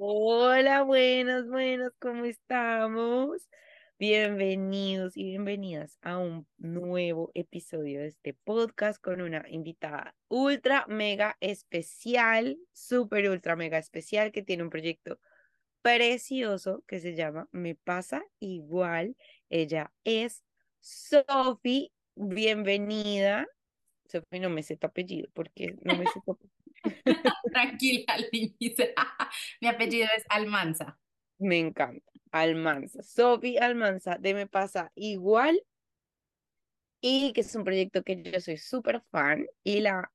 Hola, buenas, buenas, ¿cómo estamos? Bienvenidos y bienvenidas a un nuevo episodio de este podcast con una invitada ultra mega especial, súper ultra mega especial que tiene un proyecto precioso que se llama Me pasa igual. Ella es Sofi. Bienvenida. Sofi, no me sé tu apellido porque no me sé tu apellido. Tranquila, Liz. Mi apellido es Almanza. Me encanta. Almanza. Sofi Almanza de Me Pasa Igual. Y que es un proyecto que yo soy súper fan. Y la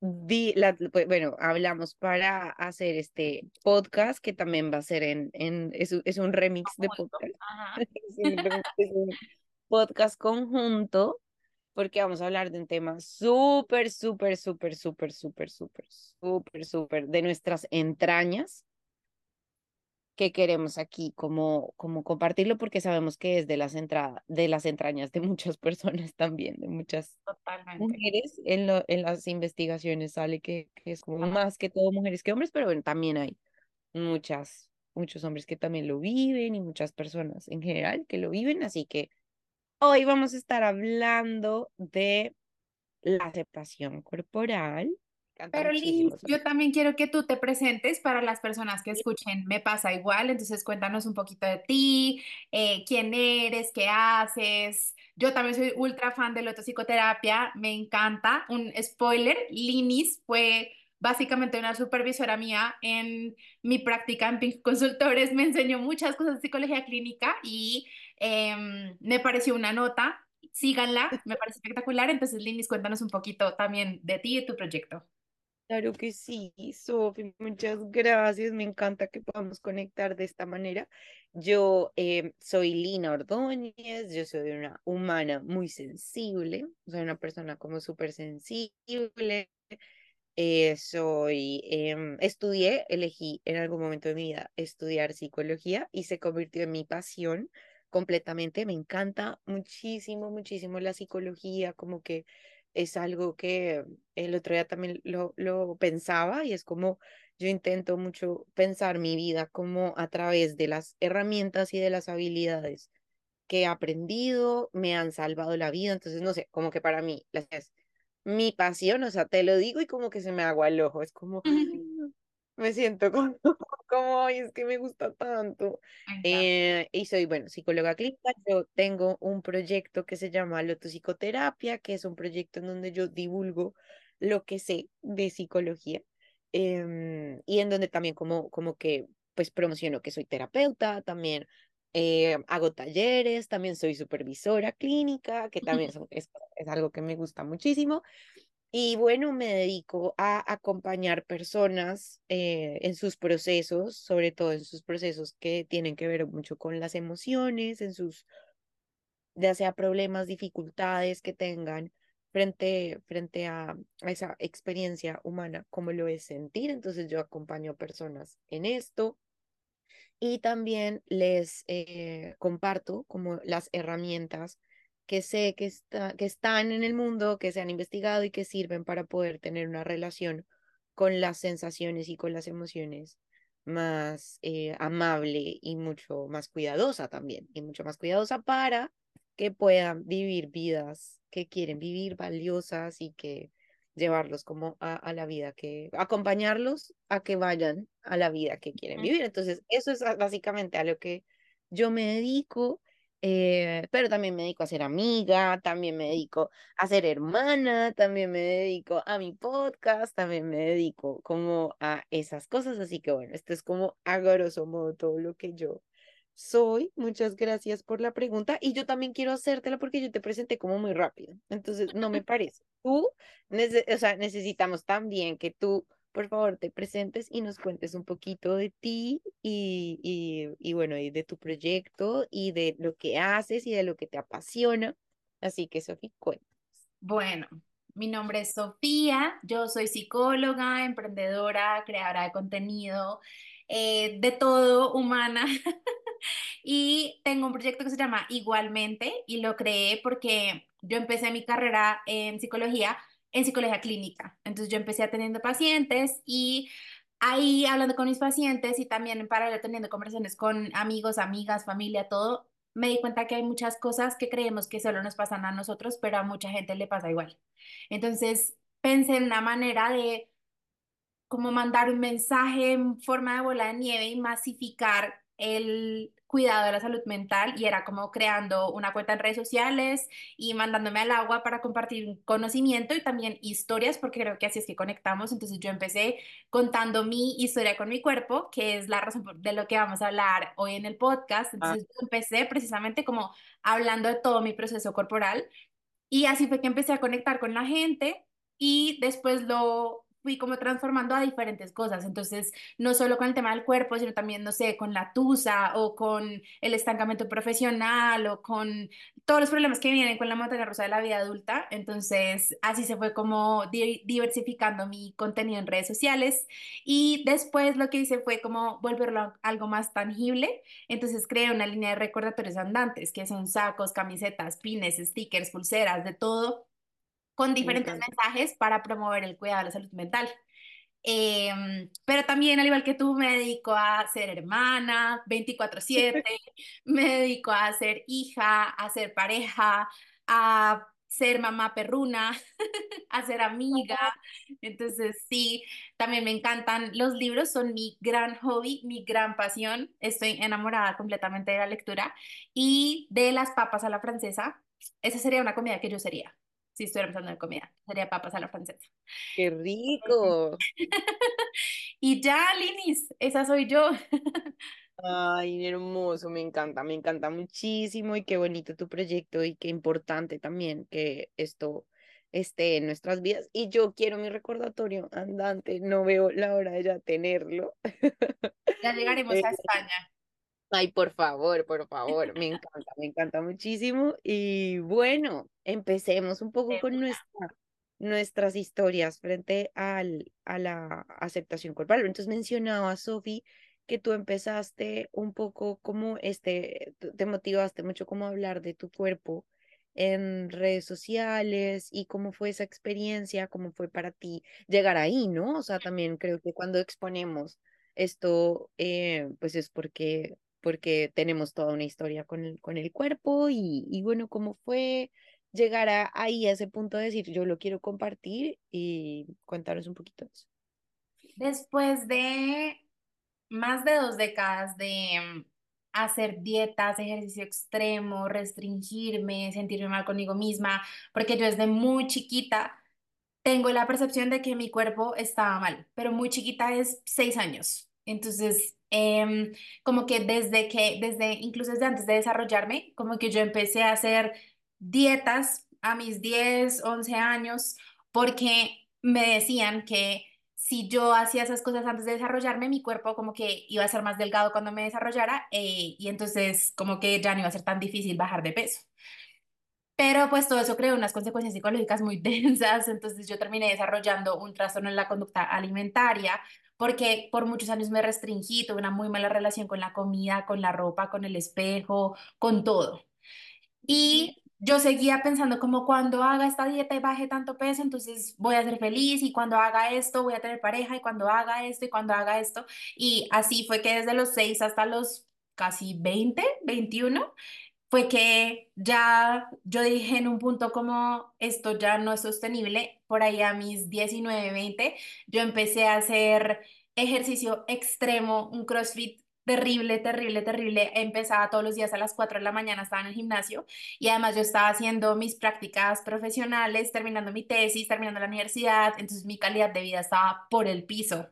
vi, la, pues, bueno, hablamos para hacer este podcast que también va a ser en, en es, es un remix de podcast. Ajá. es un podcast conjunto porque vamos a hablar de un tema súper, súper, súper, súper, súper, súper, súper, súper de nuestras entrañas que queremos aquí como, como compartirlo porque sabemos que es de las, entradas de las entrañas de muchas personas también, de muchas Totalmente. mujeres. En, lo, en las investigaciones sale que, que es como más que todo mujeres que hombres, pero bueno, también hay muchas, muchos hombres que también lo viven y muchas personas en general que lo viven, así que Hoy vamos a estar hablando de la aceptación corporal. Pero Liz, yo también quiero que tú te presentes para las personas que escuchen Me pasa igual, entonces cuéntanos un poquito de ti, eh, quién eres, qué haces. Yo también soy ultra fan de la autopsicoterapia, me encanta. Un spoiler, Linis fue básicamente una supervisora mía en mi práctica en Pink Consultores, me enseñó muchas cosas de psicología clínica y em, me pareció una nota. Síganla, me parece espectacular. Entonces, Linis, cuéntanos un poquito también de ti y de tu proyecto. Claro que sí, Sofi, muchas gracias. Me encanta que podamos conectar de esta manera. Yo eh, soy Lina Ordóñez, yo soy una humana muy sensible, soy una persona como súper sensible. Eh, soy, em, estudié, elegí en algún momento de mi vida estudiar psicología y se convirtió en mi pasión completamente. Me encanta muchísimo, muchísimo la psicología, como que es algo que el otro día también lo, lo pensaba y es como yo intento mucho pensar mi vida como a través de las herramientas y de las habilidades que he aprendido, me han salvado la vida, entonces no sé, como que para mí las es mi pasión, o sea, te lo digo y como que se me agua el ojo, es como me siento como, como ay, es que me gusta tanto. Eh, y soy, bueno, psicóloga clínica. Yo tengo un proyecto que se llama Loto Psicoterapia, que es un proyecto en donde yo divulgo lo que sé de psicología em, y en donde también como, como que pues promociono que soy terapeuta, también eh, hago talleres, también soy supervisora clínica, que también es, es algo que me gusta muchísimo. Y bueno, me dedico a acompañar personas eh, en sus procesos, sobre todo en sus procesos que tienen que ver mucho con las emociones, en sus, ya sea problemas, dificultades que tengan frente, frente a, esa experiencia humana, como lo es sentir. Entonces yo acompaño a personas en esto y también les eh, comparto como las herramientas que sé que, está, que están en el mundo, que se han investigado y que sirven para poder tener una relación con las sensaciones y con las emociones más eh, amable y mucho más cuidadosa también, y mucho más cuidadosa para que puedan vivir vidas que quieren vivir, valiosas y que llevarlos como a, a, la vida que, acompañarlos a que vayan a la vida que quieren vivir. Entonces, eso es básicamente a lo que yo me dedico eh, pero también me dedico a ser amiga, también me dedico a ser hermana, también me dedico a mi podcast, también me dedico como a esas cosas, así que bueno, esto es como a grosso modo todo lo que yo soy. Muchas gracias por la pregunta y yo también quiero hacértela porque yo te presenté como muy rápido, entonces no me parece. Tú, o sea, necesitamos también que tú por favor te presentes y nos cuentes un poquito de ti y, y, y, bueno, de tu proyecto y de lo que haces y de lo que te apasiona. Así que, Sofía, cuéntanos. Bueno, mi nombre es Sofía, yo soy psicóloga, emprendedora, creadora de contenido, eh, de todo, humana. y tengo un proyecto que se llama Igualmente y lo creé porque yo empecé mi carrera en psicología en psicología clínica. Entonces yo empecé atendiendo pacientes y ahí hablando con mis pacientes y también en paralelo teniendo conversaciones con amigos, amigas, familia, todo, me di cuenta que hay muchas cosas que creemos que solo nos pasan a nosotros, pero a mucha gente le pasa igual. Entonces, pensé en una manera de como mandar un mensaje en forma de bola de nieve y masificar el cuidado de la salud mental y era como creando una cuenta en redes sociales y mandándome al agua para compartir conocimiento y también historias, porque creo que así es que conectamos. Entonces yo empecé contando mi historia con mi cuerpo, que es la razón de lo que vamos a hablar hoy en el podcast. Ah. Entonces yo empecé precisamente como hablando de todo mi proceso corporal y así fue que empecé a conectar con la gente y después lo fui como transformando a diferentes cosas. Entonces, no solo con el tema del cuerpo, sino también, no sé, con la tusa o con el estancamiento profesional o con todos los problemas que vienen con la montaña rusa de la vida adulta. Entonces, así se fue como di- diversificando mi contenido en redes sociales. Y después lo que hice fue como volverlo algo más tangible. Entonces, creé una línea de recordatorios andantes, que son sacos, camisetas, pines, stickers, pulseras, de todo con diferentes mensajes para promover el cuidado de la salud mental. Em, pero también, al igual que tú, me dedico a ser hermana 24/7, me dedico a ser hija, a ser pareja, a ser mamá perruna, a ser amiga. Entonces, sí, también me encantan los libros, son mi gran hobby, mi gran pasión. Estoy enamorada completamente de la lectura y de las papas a la francesa. Esa sería una comida que yo sería, si estuviera pensando en comida, sería papas a la francesa. Qué rico. Y ya, Linis, esa soy yo. Ay, hermoso, me encanta, me encanta muchísimo y qué bonito tu proyecto y qué importante también que esto esté en nuestras vidas. Y yo quiero mi recordatorio andante, no veo la hora de ya tenerlo. Ya llegaremos Eh, a España. Ay, por favor, por favor, me encanta, me encanta muchísimo. Y bueno, empecemos un poco con nuestra, nuestras historias frente al, a la aceptación corporal. Entonces mencionaba, Sofi, que tú empezaste un poco como este, te te motivaste mucho como a hablar de tu cuerpo en redes sociales y cómo fue esa experiencia, cómo fue para ti llegar ahí, ¿no? O sea, también creo que cuando exponemos esto, eh, pues es porque porque tenemos toda una historia con el, con el cuerpo y, y bueno, cómo fue llegar a, ahí a ese punto de decir, yo lo quiero compartir y contaros un poquito de eso. Después de más de dos décadas de hacer dietas, ejercicio extremo, restringirme, sentirme mal conmigo misma, porque yo desde muy chiquita tengo la percepción de que mi cuerpo estaba mal, pero muy chiquita es seis años. Entonces, em, como que desde que, desde, incluso desde antes de desarrollarme, como que yo empecé a hacer dietas a mis 10 11 años, porque me decían que si yo hacía esas cosas antes de desarrollarme, mi cuerpo como que iba a ser más delgado cuando me desarrollara, eh, y entonces como que ya no iba a ser tan difícil bajar de peso. Pero pues todo eso creó unas consecuencias psicológicas muy densas, entonces yo terminé desarrollando un trastorno en la conducta alimentaria porque por muchos años me restringí, tuve una muy mala relación con la comida, con la ropa, con el espejo, con todo. Y yo seguía pensando como cuando haga esta dieta y baje tanto peso, entonces voy a ser feliz y cuando haga esto voy a tener pareja y cuando haga esto y cuando haga esto. Y así fue que desde los 6 hasta los casi 20 21 fue que ya yo dije en un punto como esto ya no es sostenible, por ahí a mis 19 20 yo empecé a hacer ejercicio extremo, un CrossFit terrible, terrible, terrible. Empezaba todos los días a las 4 de la mañana, estaba en el gimnasio y además yo estaba haciendo mis prácticas profesionales, terminando mi tesis, terminando la universidad, entonces mi calidad de vida estaba por el piso.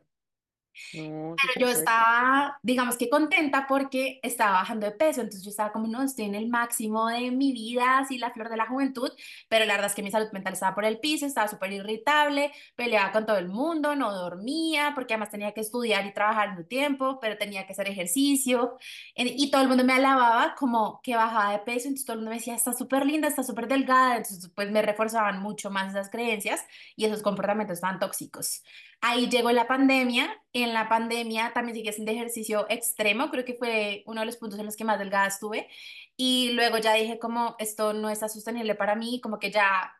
No, Pero yo estaba, digamos que contenta porque estaba bajando de peso, entonces yo estaba como, no, estoy en el máximo de mi vida, así la flor de la juventud, pero la verdad es que mi salud mental estaba por el piso, estaba súper irritable, peleaba con todo el mundo, no dormía, porque además tenía que estudiar y trabajar al mismo tiempo, pero tenía que hacer ejercicio, en- y todo el mundo me alababa como que bajaba de peso, entonces todo el mundo me decía, está súper linda, está súper delgada, entonces pues me reforzaban mucho más esas creencias y esos comportamientos tan tóxicos. Ahí llegó la pandemia. En la pandemia también seguí haciendo ejercicio extremo. Creo que fue uno de los puntos en los que más delgada estuve. Y luego ya dije como esto no está sostenible para mí, como que ya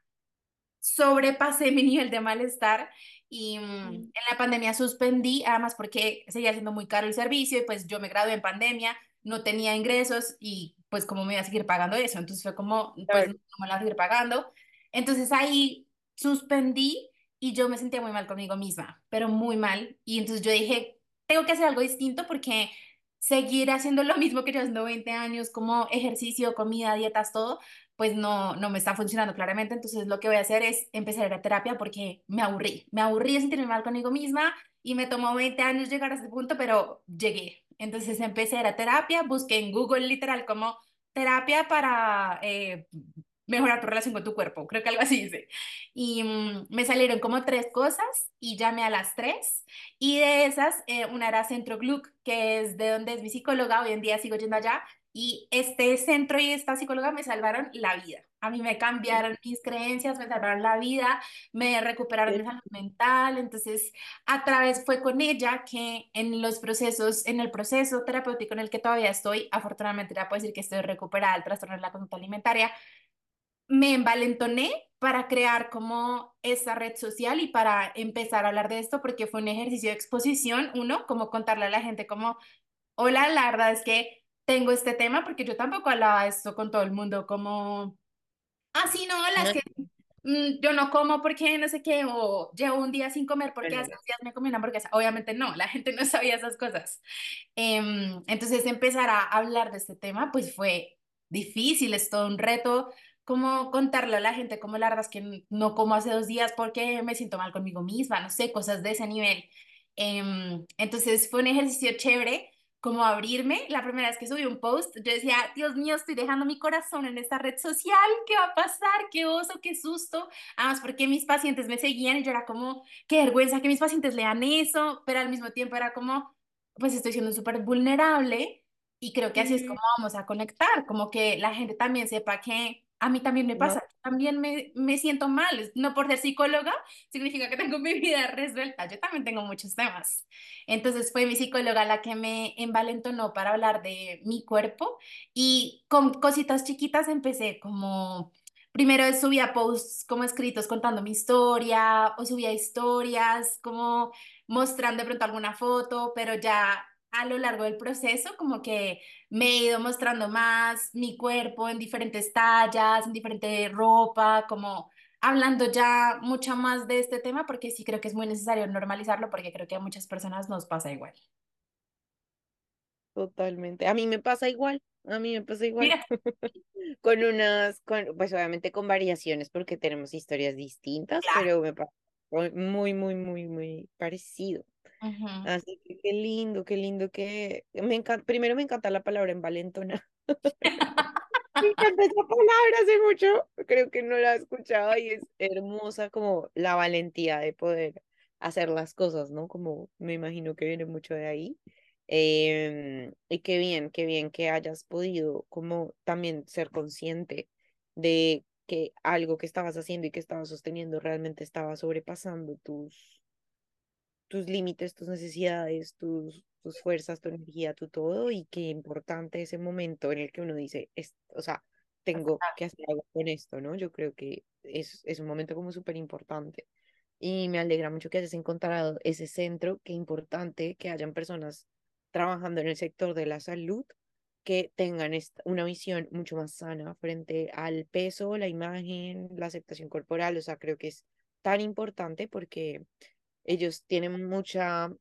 sobrepasé mi nivel de malestar y mm, en la pandemia suspendí, además porque seguía siendo muy caro el servicio y pues yo me gradué en pandemia, no tenía ingresos y pues cómo me iba a seguir pagando eso, entonces fue como, pues no me la voy a seguir pagando. Entonces ahí suspendí y yo me sentía muy mal conmigo misma, pero muy mal. Y entonces yo dije, tengo que hacer algo distinto porque seguir haciendo lo mismo que yo haciendo 20 años, como ejercicio, comida, dietas, todo, pues no, no me está funcionando claramente. Entonces lo que voy a hacer es empezar a ir a terapia porque me aburrí. Me aburrí de sentirme mal conmigo misma y me tomó 20 años llegar a este punto, pero llegué. Entonces empecé a ir a terapia, busqué en Google literal como terapia para eh, mejorar tu relación con tu cuerpo, creo que algo así dice. Y mm, me salieron como tres cosas y llamé a las tres. Y de esas, eh, una era Centro Gluck, que es de donde es mi psicóloga, hoy en día sigo yendo allá. Y este centro y esta psicóloga me salvaron la vida. A mí me cambiaron mis creencias, me salvaron la vida, me recuperaron mi salud mental. Entonces, a través fue con ella que en los procesos, en el proceso terapéutico en el que todavía estoy, afortunadamente ya puedo decir que estoy recuperada del trastorno de la conducta alimentaria, me envalentoné para crear como esa red social y para empezar a hablar de esto porque fue un ejercicio de exposición, uno, como contarle a la gente como, hola, la verdad es que tengo este tema porque yo tampoco hablaba de esto con todo el mundo como, ah, sí, no, No, que mm, yo no como porque no sé qué, o llevo un día sin comer porque hace días me comí una hamburguesa. Obviamente no, la gente no sabía esas cosas. Em, entonces empezar a hablar de este tema, pues fue difícil, es todo un reto, como contarle a la gente como la verdad es que no como hace dos días porque me siento mal conmigo misma, no sé, cosas de ese nivel. Em, entonces fue un ejercicio chévere, como abrirme. La primera vez que subí un post, yo decía, Dios mío, estoy dejando mi corazón en esta red social, ¿qué va a pasar? Qué oso, qué susto. Además, porque mis pacientes me seguían y yo era como, qué vergüenza que mis pacientes lean eso, pero al mismo tiempo era como pues estoy siendo súper vulnerable y creo que así es como vamos a conectar, como que la gente también sepa que a mí también me No, pasa, también me, me siento mal, no por ser psicóloga significa que tengo mi vida resuelta, yo también tengo muchos temas. Entonces fue mi psicóloga la que me envalentonó para hablar de mi cuerpo y con cositas chiquitas empecé como... Primero subía posts como escritos contando mi historia o subía historias como mostrando de pronto alguna foto, pero ya a lo largo del proceso como que me he ido mostrando más mi cuerpo en diferentes tallas, en diferente ropa, como hablando ya mucho más de este tema porque sí creo que es muy necesario normalizarlo porque creo que a muchas personas nos pasa igual. totalmente. A mí me pasa igual, a mí me pasa igual. Con unas, con, pues obviamente con variaciones porque tenemos historias distintas, claro. pero me pasa muy, muy, muy, muy parecido. Así que qué lindo, qué lindo que me encanta. Primero me encanta la palabra envalentona. Me encanta esa palabra hace mucho. Creo que no la he escuchado y es hermosa como la valentía de poder hacer las cosas, ¿no? Como me imagino que viene mucho de ahí. Em, y qué bien, qué bien que hayas podido como también ser consciente de que algo que estabas haciendo y que estabas sosteniendo realmente estaba sobrepasando tus tus límites, tus necesidades, tus, tus fuerzas, tu energía, tu todo, y qué importante ese momento en el que uno dice, es, o sea, tengo que hacer algo con esto, ¿no? Yo creo que es, es un momento como súper importante. Y me alegra mucho que hayas encontrado ese centro, qué importante que hayan personas trabajando en el sector de la salud que tengan una visión mucho más sana frente al peso, la imagen, la aceptación corporal, o sea, creo que es tan importante porque ellos tienen mucha,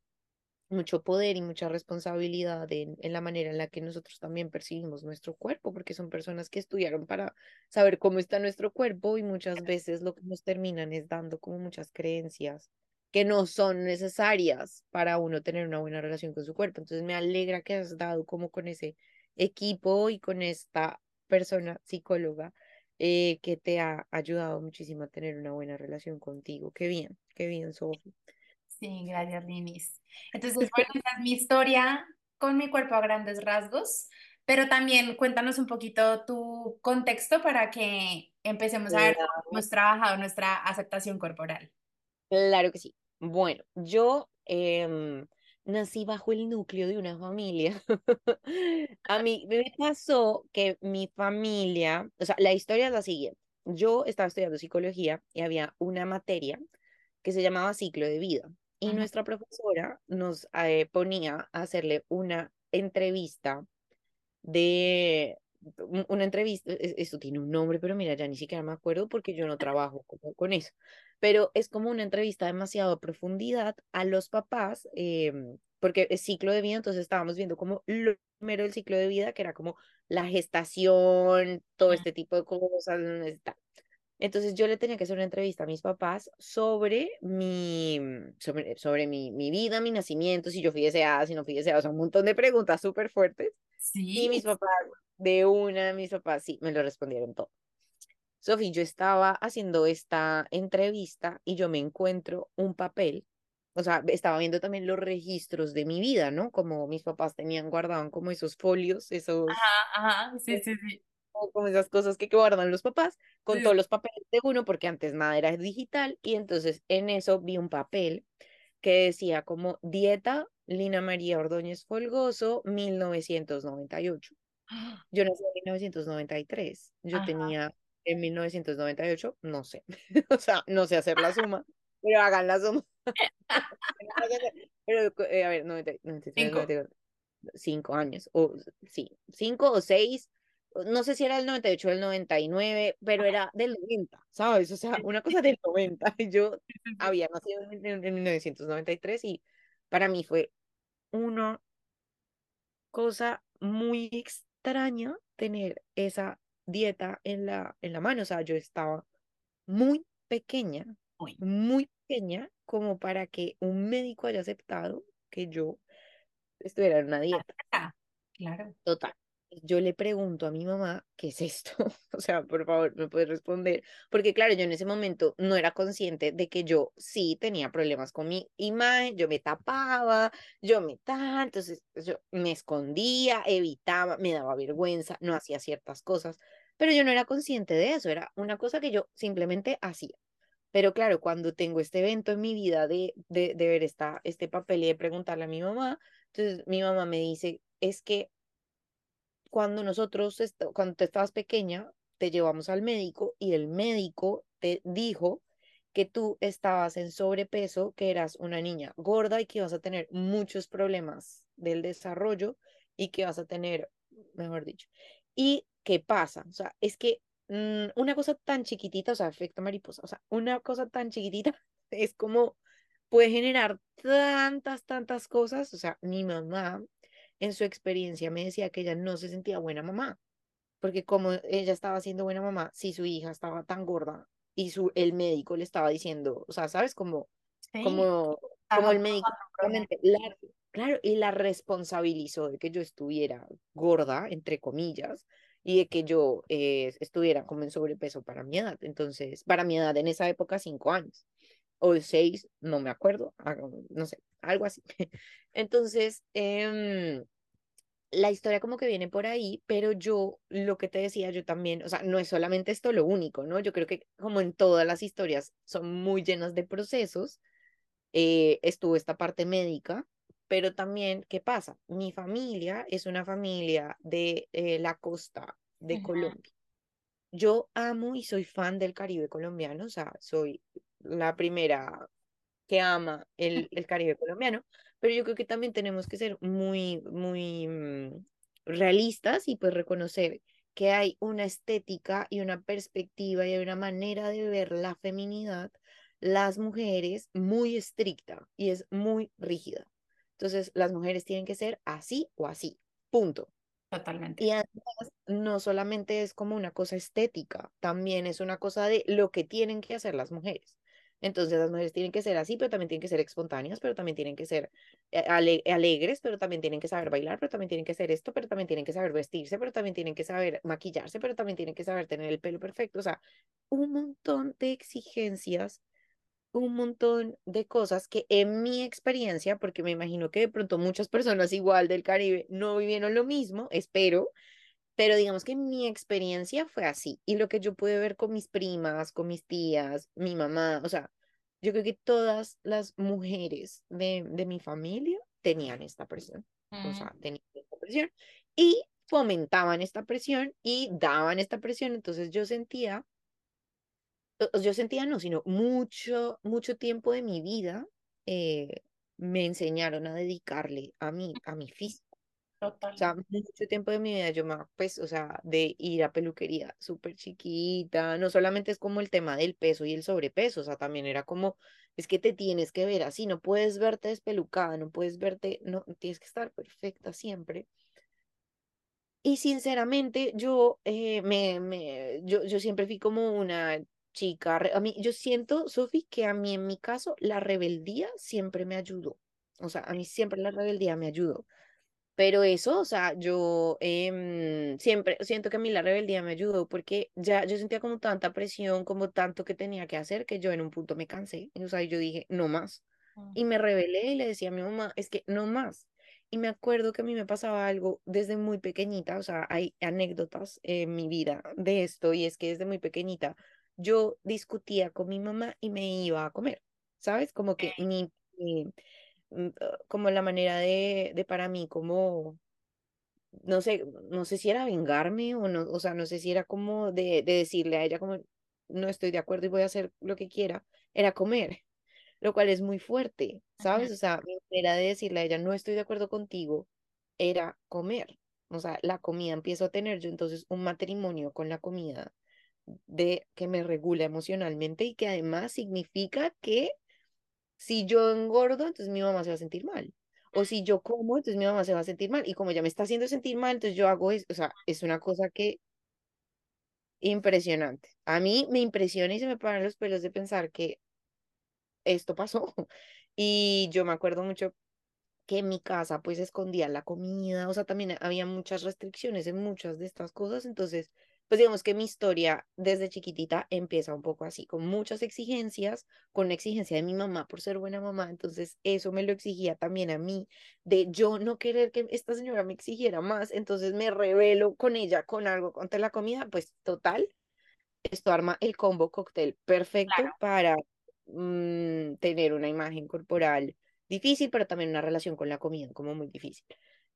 mucho poder y mucha responsabilidad en, en la manera en la que nosotros también percibimos nuestro cuerpo, porque son personas que estudiaron para saber cómo está nuestro cuerpo y muchas veces lo que nos terminan es dando como muchas creencias que no son necesarias para uno tener una buena relación con su cuerpo. Entonces me alegra que has dado como con ese equipo y con esta persona psicóloga eh, que te ha ayudado muchísimo a tener una buena relación contigo. Qué bien, qué bien, Sofi. Sí, gracias, Linis. Entonces, bueno, esa es mi historia con mi cuerpo a grandes rasgos, pero también cuéntanos un poquito tu contexto para que empecemos a ver cómo hemos trabajado nuestra aceptación corporal. Claro que sí. Bueno, yo em, nací bajo el núcleo de una familia. A mí me pasó que mi familia, o sea, la historia es la siguiente. Yo estaba estudiando psicología y había una materia que se llamaba ciclo de vida. Y nuestra profesora nos eh, ponía a hacerle una entrevista de una entrevista, e-, esto tiene un nombre, pero mira, ya ni siquiera me acuerdo porque yo no trabajo con eso, pero es como una entrevista demasiado a profundidad a los papás, em, porque es ciclo de vida, entonces estábamos viendo como lo primero del ciclo de vida, que era como la gestación, todo este tipo de cosas, entonces yo le tenía que hacer una entrevista a mis papás sobre mi, sobre, sobre mi, mi vida, mi nacimiento, si yo fui deseada, si no fui deseada, o sea, un montón de preguntas súper fuertes. Sí. Y mis papás, de una, mis papás, sí, me lo respondieron todo. Sofi, yo estaba haciendo esta entrevista y yo me encuentro un papel, o sea, estaba viendo también los registros de mi vida, ¿no? Como mis papás tenían, guardaban como esos folios, esos... Ajá, ajá, sí, sí, sí como esas cosas que guardan los papás, con todos los papeles de uno, porque antes nada era digital, y entonces en eso vi un papel que decía como Dieta Lina María Ordóñez Folgoso, 1998. Yo nací en 1993, yo tenía en 1998, no sé, o sea, no sé hacer la suma, pero hagan la suma. pero, eh, a ver, 93, cinco. cinco años, o sí, cinco o seis, no sé si era el 98 o el 99, pero era del 90, ¿sabes? O sea, una cosa del 90. Yo había nacido en, 1993 y para mí fue una cosa muy extraña tener esa dieta en la, en la mano. O sea, yo estaba muy pequeña, muy pequeña, como para que un médico haya aceptado que yo estuviera en una dieta. Claro. Total yo le pregunto a mi mamá, ¿qué es esto? o sea, por favor, me puedes responder. Porque claro, yo en ese momento no era consciente de que yo sí tenía problemas con mi imagen, yo me tapaba, yo me tal, entonces yo me escondía, evitaba, me daba vergüenza, no hacía ciertas cosas, pero yo no era consciente de eso, era una cosa que yo simplemente hacía. Pero claro, cuando tengo este evento en mi vida de, de, de ver esta, este papel y de preguntarle a mi mamá, entonces mi mamá me dice, es que cuando nosotros, cuando tú estabas pequeña, te llevamos al médico y el médico te dijo que tú estabas en sobrepeso, que eras una niña gorda y que ibas a tener muchos problemas del desarrollo y que vas a tener, mejor dicho. ¿Y qué pasa? O sea, es que mm, una cosa tan chiquitita, o sea, efecto mariposa, o sea, una cosa tan chiquitita es como puede generar tantas, tantas cosas. O sea, mi mamá en su experiencia me decía que ella no se sentía buena mamá, porque como ella estaba siendo buena mamá, si su hija estaba tan gorda y su, el médico le estaba diciendo, o sea, ¿sabes? Como, como, como el médico, claro, y la responsabilizó de que yo estuviera gorda, entre comillas, y de que yo eh, estuviera como en sobrepeso para mi edad. Entonces, para mi edad en esa época, cinco años o seis, no me acuerdo, no sé, algo así. Entonces, eh, la historia como que viene por ahí, pero yo lo que te decía, yo también, o sea, no es solamente esto lo único, ¿no? Yo creo que como en todas las historias son muy llenas de procesos, eh, estuvo esta parte médica, pero también, ¿qué pasa? Mi familia es una familia de eh, la costa de Colombia. Yo amo y soy fan del Caribe colombiano, o sea, soy la primera que ama el, el Caribe colombiano, pero yo creo que también tenemos que ser muy, muy mm, realistas y pues reconocer que hay una estética y una perspectiva y hay una manera de ver la feminidad, las mujeres muy estricta y es muy rígida. Entonces, las mujeres tienen que ser así o así, punto. Totalmente. Y además, no solamente es como una cosa estética, también es una cosa de lo que tienen que hacer las mujeres. Entonces las mujeres tienen que ser así, pero también tienen que ser espontáneas, pero también tienen que ser eh, alegres, pero también tienen que saber bailar, pero también tienen que ser esto, pero también tienen que saber vestirse, pero también tienen que saber maquillarse, pero también tienen que saber tener el pelo perfecto. O sea, un montón de exigencias, un montón de cosas que en mi experiencia, porque me imagino que de pronto muchas personas igual del Caribe no vivieron lo mismo, espero, pero digamos que mi experiencia fue así. Y lo que yo pude ver con mis primas, con mis tías, mi mamá, o sea, yo creo que todas las mujeres de, de mi familia tenían esta presión. O sea, mm. tenían esta presión. Y fomentaban esta presión y daban esta presión. Entonces yo sentía yo sentía no, sino mucho, mucho tiempo de mi vida eh, me enseñaron a dedicarle a mí, a mi físico. Total. O sea, mucho tiempo de mi vida yo me, pues, o sea, de ir a peluquería súper chiquita, no solamente es como el tema del peso y el sobrepeso, o sea, también era como, es que te tienes que ver así, no puedes verte despelucada, no puedes verte, no, tienes que estar perfecta siempre. Y sinceramente, yo, eh, me, me, yo, yo siempre fui como una chica, a mí, yo siento, Sofi, que a mí en mi caso la rebeldía siempre me ayudó. O sea, a mí siempre la rebeldía me ayudó. Pero eso, o sea, yo em, siempre siento que a mí la rebeldía me ayudó porque ya yo sentía como tanta presión, como tanto que tenía que hacer, que yo en un punto me cansé. O sea, yo dije, no más. Y me rebelé y le decía a mi mamá, es que no más. Y me acuerdo que a mí me pasaba algo desde muy pequeñita, o sea, hay anécdotas en mi vida de esto, y es que desde muy pequeñita yo discutía con mi mamá y me iba a comer, ¿sabes? Como que mi, mm, ah, como la manera de, de para mí, como, no sé, no sé si era vengarme o no, o sea, no sé si era como de, de decirle a ella como, no estoy de acuerdo y voy a hacer lo que quiera, era comer, lo cual es muy fuerte, ¿sabes? O sea, mi manera de decirle a ella, no estoy de acuerdo contigo, era comer. O sea, la comida empiezo a tener yo entonces un matrimonio con la comida de que me regula emocionalmente y que además significa que si yo engordo, entonces mi mamá se va a sentir mal. O si yo como, entonces mi mamá se va a sentir mal. Y como ya me está haciendo sentir mal, entonces yo hago eso. O sea, es una cosa que impresionante. A mí me impresiona y se me paran los pelos de pensar que esto pasó. Y yo me acuerdo mucho que en mi casa pues escondía la comida, o sea, también había muchas restricciones en muchas de estas cosas, entonces pues digamos que mi historia desde chiquitita empieza un poco así, con muchas exigencias, con la exigencia de mi mamá por ser buena mamá, entonces eso me lo exigía también a mí, de yo no querer que esta señora me exigiera más, entonces me revelo con ella, con algo contra la comida, pues total, esto arma el combo cóctel perfecto para mm, tener una imagen corporal difícil, pero también una relación con la comida como muy difícil.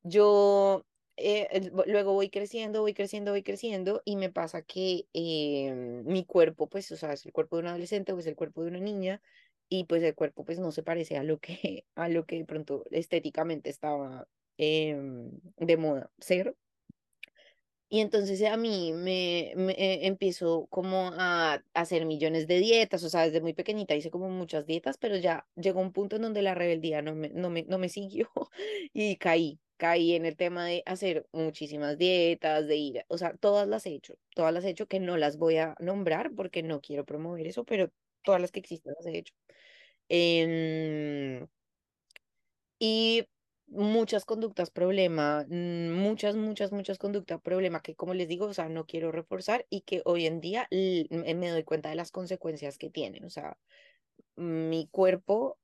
Yo eh, luego voy creciendo, voy creciendo, voy creciendo y me pasa que em, mi cuerpo, pues, o sea, es el cuerpo de un adolescente o es el cuerpo de una niña y pues el cuerpo pues no se parece a lo que, a lo que de pronto estéticamente estaba em, de moda ser. Y entonces a mí me, me eh, empiezo como a hacer millones de dietas, o sea, desde muy pequeñita hice como muchas dietas, pero ya llegó un punto en donde la rebeldía no me, no me, no me siguió y caí, caí en el tema de hacer muchísimas dietas, de ir, o sea, todas las he hecho, todas las he hecho que no las voy a nombrar porque no quiero promover eso, pero todas las que existen las he hecho. Em, y muchas conductas problema, mm, muchas, muchas, muchas conductas problema que como les digo, o sea, no quiero reforzar y que hoy en día me doy cuenta de las consecuencias que tienen, o sea, mi cuerpo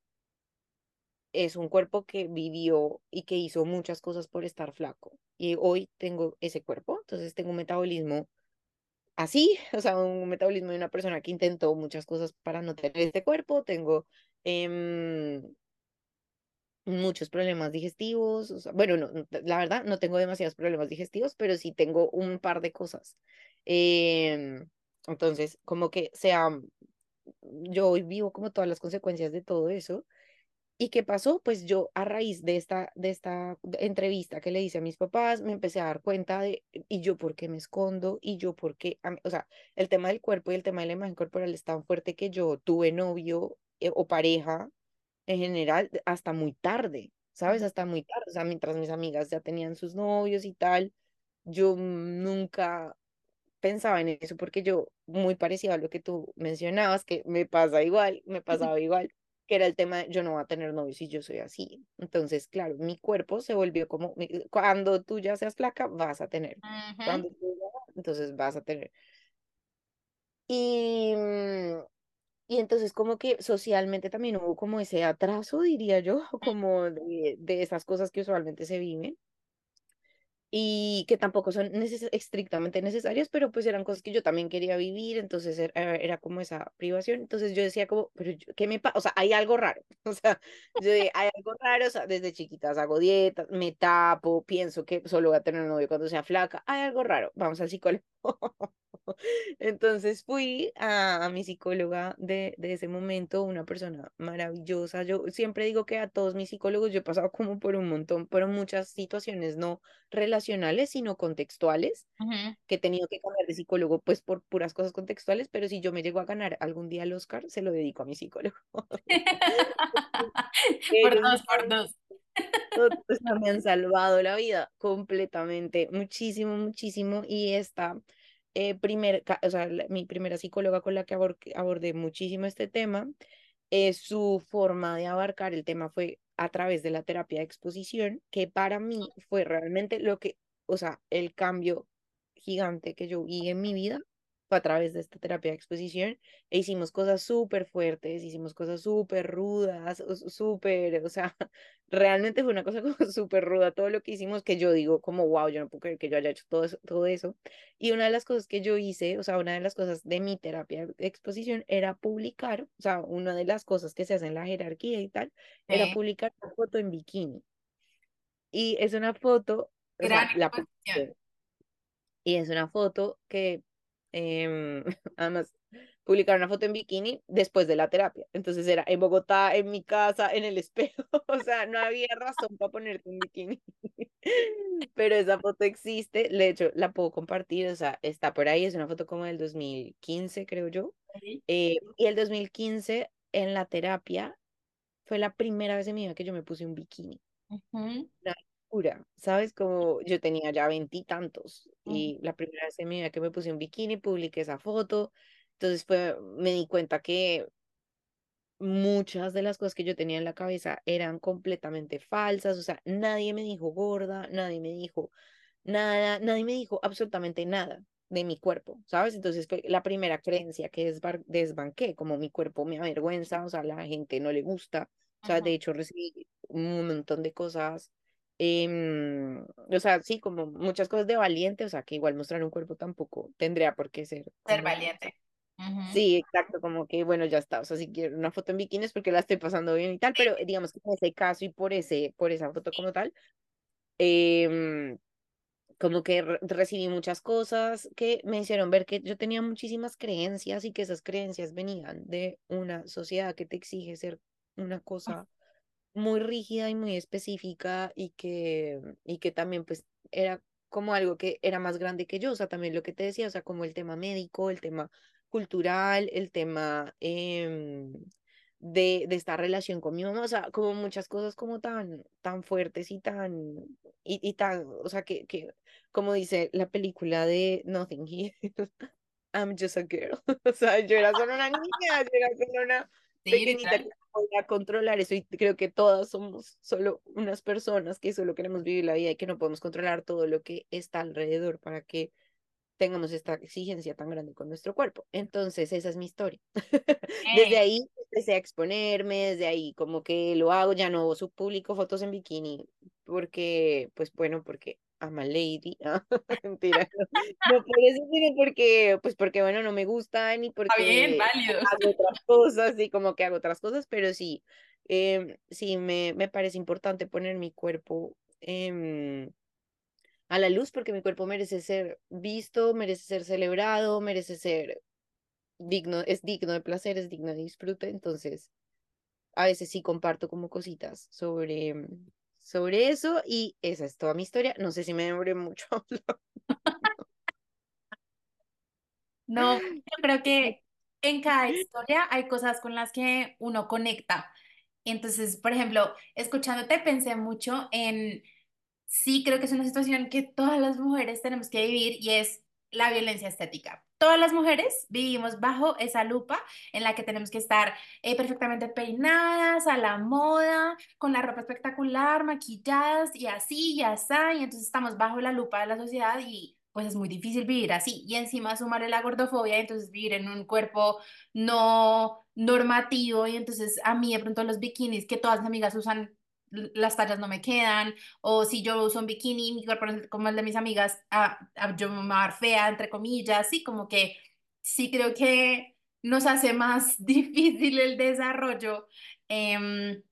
es un cuerpo que vivió y que hizo muchas cosas por estar flaco y hoy tengo ese cuerpo, entonces tengo un metabolismo así, o sea, un metabolismo de una persona que intentó muchas cosas para no tener este cuerpo, tengo... Eh, muchos problemas digestivos, bueno, no, la verdad no tengo demasiados problemas digestivos, pero sí tengo un par de cosas. Em, entonces, como que sea, yo hoy vivo como todas las consecuencias de todo eso. ¿Y qué pasó? Pues yo a raíz de esta, de esta entrevista que le hice a mis papás, me empecé a dar cuenta de, ¿y yo por qué me escondo? ¿Y yo por qué? O sea, el tema del cuerpo y el tema de la imagen corporal es tan fuerte que yo tuve novio eh, o pareja en general hasta muy tarde, ¿sabes? Hasta muy tarde, o sea, mientras mis amigas ya tenían sus novios y tal, yo nunca pensaba en eso porque yo, muy parecido a lo que tú mencionabas, que me pasa igual, me pasaba igual, que era el tema de yo no voy a tener novios y yo soy así. Entonces, claro, mi cuerpo se volvió como, cuando tú ya seas flaca, vas a tener. Cuando tú ya, entonces vas a tener. Y, mm, y entonces como que socialmente también hubo como ese atraso, diría yo, como de, de esas cosas que usualmente se viven y que tampoco son estrictamente necesarias, pero pues eran cosas que yo también quería vivir, entonces era, era como esa privación, entonces yo decía como, pero ¿qué me pasa? O sea, hay algo raro, o sea, yo de, hay algo raro, o sea, desde chiquitas hago dietas, me tapo, pienso que solo voy a tener un novio cuando sea flaca, hay algo raro, vamos al psicólogo. Entonces fui a, a mi psicóloga de, de ese momento, una persona maravillosa. Yo siempre digo que a todos mis psicólogos yo he pasado como por un montón, pero muchas situaciones no relacionales, sino contextuales, que he tenido que cambiar de psicólogo pues por puras cosas contextuales, pero si yo me llego a ganar algún día el Oscar, se lo dedico a mi psicólogo. Por dos, por dos. o sea, me han salvado la vida completamente, muchísimo, muchísimo. Y esta eh, primer, o sea, mi primera psicóloga con la que abor- abordé muchísimo este tema, eh, su forma de abarcar el tema fue a través de la terapia de exposición, que para mí fue realmente lo que, o sea, el cambio gigante que yo vi en mi vida fue a través de esta terapia de exposición e hicimos cosas súper fuertes, hicimos cosas súper rudas, o- súper, o sea, realmente fue una cosa como súper ruda todo lo que hicimos que yo digo como, wow, yo no puedo creer que yo haya hecho todo eso, todo eso. Y una de las cosas que yo hice, o sea, una de las cosas de mi terapia de exposición era publicar, o sea, una de las cosas que se hace en la jerarquía y tal, era publicar una foto en bikini. Y es una foto, o Gran sea, la y es una foto que, em, además, publicar una foto en bikini después de la terapia. Entonces era en Bogotá, en mi casa, en el espejo. O sea, no había razón para ponerte un bikini. Pero esa foto existe. De hecho, la puedo compartir. O sea, está por ahí. Es una foto como del 2015, creo yo. Eh, y el 2015, en la terapia, fue la primera vez en mi vida que yo me puse un bikini Ujú, una locura, ¿sabes? Como yo tenía ya veintitantos ujú, y, la primera vez en mi vida que me puse un bikini, publiqué esa foto, entonces fue, me di cuenta que muchas de las cosas que yo tenía en la cabeza eran completamente falsas, o sea, nadie me dijo gorda, nadie me dijo nada, nadie me dijo absolutamente nada de mi cuerpo, ¿sabes? Entonces fue la primera creencia que desbar- desbanqué, como mi cuerpo me avergüenza, o sea, la gente no le gusta, o sea, ujú. de hecho recibí un montón de cosas, em, o sea, sí, como muchas cosas de valiente, o sea, que igual mostrar un cuerpo tampoco tendría por qué ser Ser valiente. Ujú. sí, exacto, como que bueno, ya está, o sea, si quiero una foto en bikini es porque la estoy pasando bien y tal, pero digamos que en ese caso y por ese, por esa foto como tal, em, como que re- recibí muchas cosas que me hicieron ver que yo tenía muchísimas creencias y que esas creencias venían de una sociedad que te exige ser una cosa muy rígida y muy específica y que, y que también pues era como algo que era más grande que yo, o sea, también lo que te decía, o sea, como el tema médico, el tema cultural, el tema em, de, de esta relación con mi mamá, o sea, como muchas cosas como tan, tan fuertes y tan, y, y tan, o sea, que, que, como dice la película de Nothing Here, I'm just a girl, o sea, yo era solo una niña, yo era solo una Pequeñita que literal. no podía controlar eso y creo que todas somos solo unas personas que solo queremos vivir la vida y que no podemos controlar todo lo que está alrededor para que tengamos esta exigencia tan grande con nuestro cuerpo. Entonces, esa es mi historia. Desde ahí empecé a exponerme, desde ahí como que lo hago, ya no publico fotos en bikini, porque, pues bueno, porque a lady, ah, mentira, no por eso, sino porque, pues porque bueno, no me gusta ni está bien, porque válido. hago otras cosas y como que hago otras cosas, pero sí, em, sí me, me parece importante poner mi cuerpo em, a la luz porque mi cuerpo merece ser visto, merece ser celebrado, merece ser digno, es digno de placer, es digno de disfrute, entonces a veces sí comparto como cositas sobre, sobre eso y esa es toda mi historia. No sé si me demoré mucho. No, yo creo que en cada historia hay cosas con las que uno conecta. Entonces, por ejemplo, escuchándote pensé mucho en Sí, creo que es una situación que todas las mujeres tenemos que vivir y es la violencia estética. Todas las mujeres vivimos bajo esa lupa en la que tenemos que estar eh, perfectamente peinadas, a la moda, con la ropa espectacular, maquilladas y así y así. Y entonces estamos bajo la lupa de la sociedad y pues es muy difícil vivir así. Y encima sumarle la gordofobia y entonces vivir en un cuerpo no normativo y entonces a mí de pronto los bikinis que todas mis amigas usan, las tallas no me quedan o si yo uso un bikini, mi cuerpo como el de mis amigas, ah, ah, yo me voy a fea, entre comillas, sí, como que sí creo que nos hace más difícil el desarrollo em,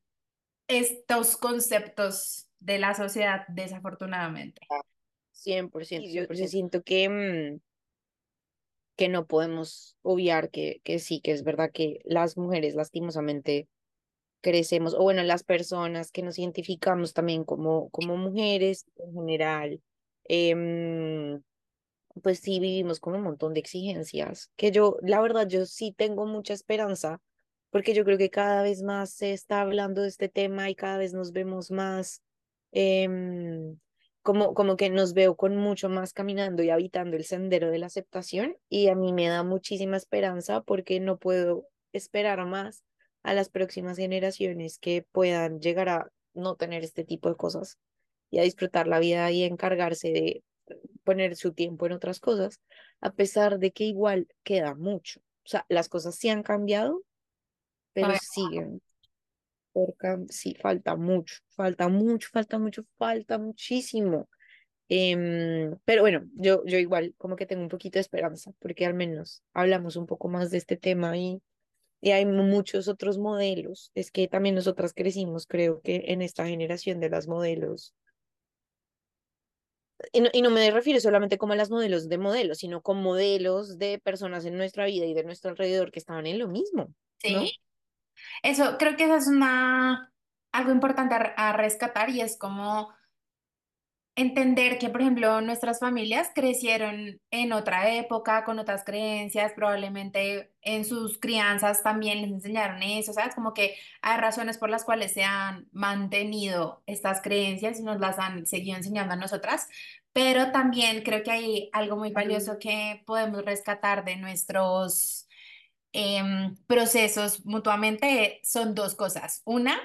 estos conceptos de la sociedad, desafortunadamente. cien por ciento Y cien yo- por ciento siento que, mm, que no podemos obviar que, que sí, que es verdad que las mujeres lastimosamente crecemos, o bueno, las personas que nos identificamos también como, como mujeres en general, em, pues sí vivimos con un montón de exigencias, que yo, la verdad, yo sí tengo mucha esperanza, porque yo creo que cada vez más se está hablando de este tema y cada vez nos vemos más, em, como, como que nos veo con mucho más caminando y habitando el sendero de la aceptación y a mí me da muchísima esperanza porque no puedo esperar más a las próximas generaciones que puedan llegar a no tener este tipo de cosas y a disfrutar la vida y encargarse de poner su tiempo en otras cosas, a pesar de que igual queda mucho. O sea, las cosas sí han cambiado, pero siguen. Porque sí, falta mucho, falta mucho, falta mucho, falta muchísimo. Em, pero bueno, yo, yo igual como que tengo un poquito de esperanza, porque al menos hablamos un poco más de este tema y, y hay muchos otros modelos. Es que también nosotras crecimos, creo que en esta generación de las modelos y no, y no, me refiero solamente como a las modelos de modelos, sino con modelos de personas en nuestra vida y de nuestro alrededor que estaban en lo mismo. Sí. Eso, creo que eso es una, algo importante a rescatar y es como entender que, por ejemplo, nuestras familias crecieron en otra época, con otras creencias, probablemente en sus crianzas también les enseñaron eso, ¿sabes? Como que hay razones por las cuales se han mantenido estas creencias y nos las han seguido enseñando a nosotras, pero también creo que hay algo muy valioso que podemos rescatar de nuestros em, procesos mutuamente, son dos cosas. Una,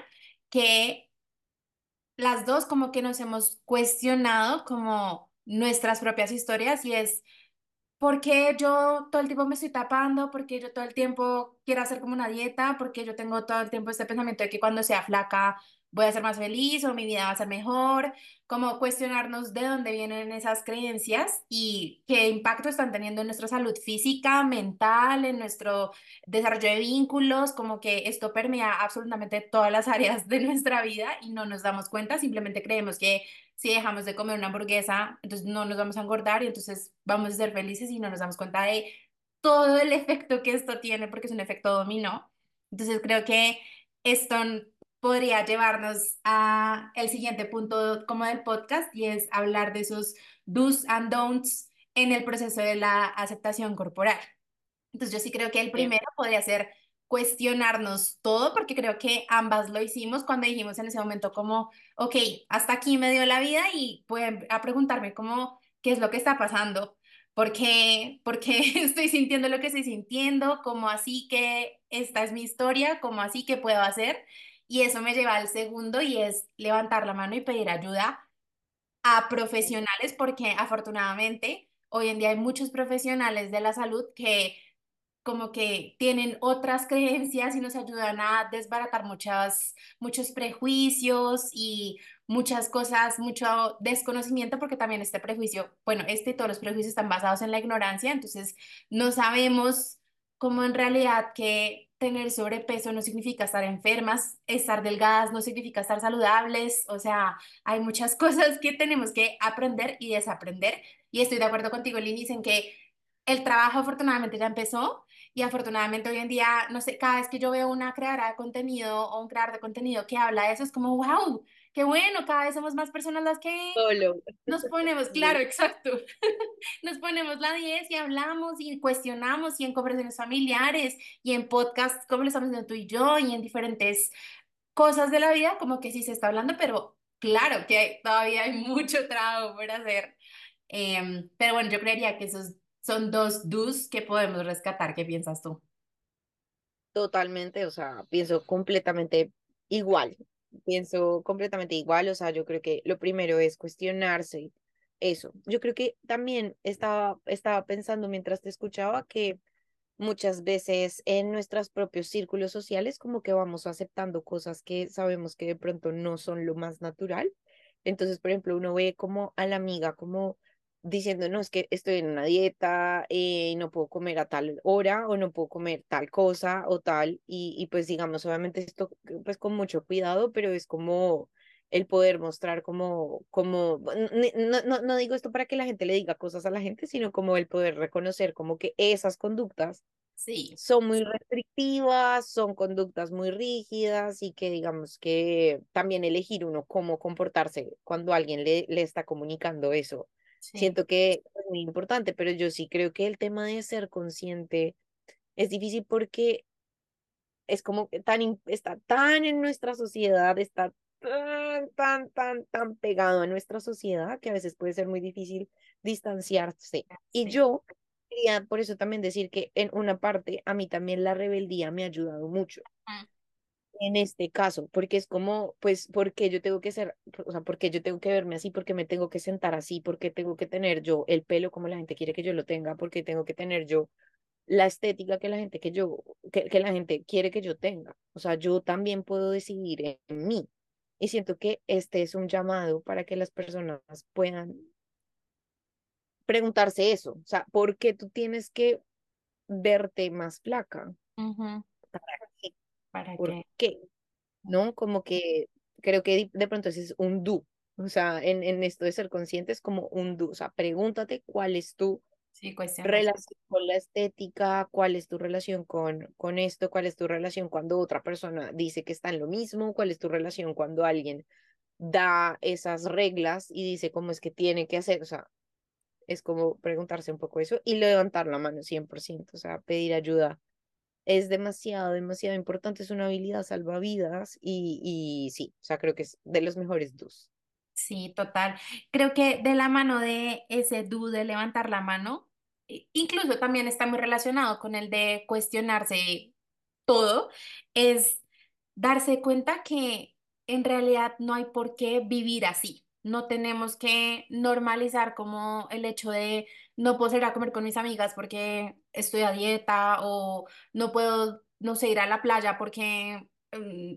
que las dos como que nos hemos cuestionado como nuestras propias historias y es, ¿por qué yo todo el tiempo me estoy tapando? ¿Por qué yo todo el tiempo quiero hacer como una dieta? ¿Por qué yo tengo todo el tiempo este pensamiento de que cuando sea flaca voy a ser más feliz o mi vida va a ser mejor, como cuestionarnos de dónde vienen esas creencias y qué impacto están teniendo en nuestra salud física, mental, en nuestro desarrollo de vínculos, como que esto permea absolutamente todas las áreas de nuestra vida y no nos damos cuenta, simplemente creemos que si dejamos de comer una hamburguesa, entonces no nos vamos a engordar y entonces vamos a ser felices y no nos damos cuenta de todo el efecto que esto tiene porque es un efecto dominó. Entonces creo que esto podría llevarnos a el siguiente punto como del podcast y es hablar de esos do's and don'ts en el proceso de la aceptación corporal. Entonces yo sí creo que el primero podría ser cuestionarnos todo, porque creo que ambas lo hicimos cuando dijimos en ese momento como, ok, hasta aquí me dio la vida y pueden a preguntarme cómo, qué es lo que está pasando, por qué, por qué estoy sintiendo lo que estoy sintiendo, cómo así que esta es mi historia, cómo así que puedo hacer. Y eso me lleva al segundo y es levantar la mano y pedir ayuda a profesionales porque afortunadamente hoy en día hay muchos profesionales de la salud que como que tienen otras creencias y nos ayudan a desbaratar muchas, muchos prejuicios y muchas cosas, mucho desconocimiento, porque también este prejuicio, bueno, este y todos los prejuicios están basados en la ignorancia, entonces no sabemos cómo en realidad que tener sobrepeso no significa estar enfermas, estar delgadas no significa estar saludables, o sea, hay muchas cosas que tenemos que aprender y desaprender. Y estoy de acuerdo contigo, Linis, en que el trabajo afortunadamente ya empezó y afortunadamente hoy en día, no sé, cada vez que yo veo una creadora de contenido o un creador de contenido que habla de eso, es como, wow, qué bueno, cada vez somos más personas las que Solo. nos ponemos, claro, exacto, nos ponemos la 10 y hablamos y cuestionamos y en conversaciones familiares y en podcasts como lo estamos haciendo tú y yo y en diferentes cosas de la vida, como que sí se está hablando, pero claro que todavía hay mucho trabajo por hacer. Em, pero bueno, yo creería que esos son dos do's que podemos rescatar. ¿Qué piensas tú? Totalmente, o sea, pienso completamente igual pienso completamente igual, o sea, yo creo que lo primero es cuestionarse eso. Yo creo que también estaba, estaba pensando mientras te escuchaba que muchas veces en nuestros propios círculos sociales como que vamos aceptando cosas que sabemos que de pronto no son lo más natural. Entonces, por ejemplo, uno ve como a la amiga como diciendo, no, es que estoy en una dieta y eh, no puedo comer a tal hora o no puedo comer tal cosa o tal. Y, y pues digamos, obviamente esto pues con mucho cuidado, pero es como el poder mostrar como, como, no, no, no digo esto para que la gente le diga cosas a la gente, sino como el poder reconocer como que esas conductas sí. son muy restrictivas, son conductas muy rígidas y que digamos que también elegir uno cómo comportarse cuando alguien le, le está comunicando eso. Siento que es muy importante, pero yo sí creo que el tema de ser consciente es difícil porque es como tan, está tan en nuestra sociedad, está tan, tan, tan, tan pegado a nuestra sociedad que a veces puede ser muy difícil distanciarse. Y yo quería por eso también decir que en una parte a mí también la rebeldía me ha ayudado mucho. En este caso, porque es como, pues, porque yo tengo que ser, o sea, porque yo tengo que verme así, porque me tengo que sentar así, porque tengo que tener yo el pelo como la gente quiere que yo lo tenga, porque tengo que tener yo la estética que la gente que yo que, que la gente quiere que yo tenga. O sea, yo también puedo decidir en mí. Y siento que este es un llamado para que las personas puedan preguntarse eso. O sea, ¿por qué tú tienes que verte más flaca? ¿Para ¿Por qué? ¿No? Como que creo que de pronto es un do. O sea, en, en esto de ser consciente es como un do. O sea, pregúntate cuál es tu Sí. Relación con la estética, cuál es tu relación con, con esto, cuál es tu relación cuando otra persona dice que está en lo mismo, cuál es tu relación cuando alguien da esas reglas y dice cómo es que tiene que hacer, o sea, es como preguntarse un poco eso y levantar la mano 100%, o sea, pedir ayuda. Es demasiado, demasiado importante, es una habilidad salvavidas y, y sí, o sea, creo que es de los mejores dos. Sí, total. Creo que de la mano de ese do de levantar la mano, incluso también está muy relacionado con el de cuestionarse todo, es darse cuenta que en realidad no hay por qué vivir así. No tenemos que normalizar como el hecho de no puedo ir a comer con mis amigas porque estoy a dieta o no puedo, no sé, ir a la playa porque Mm,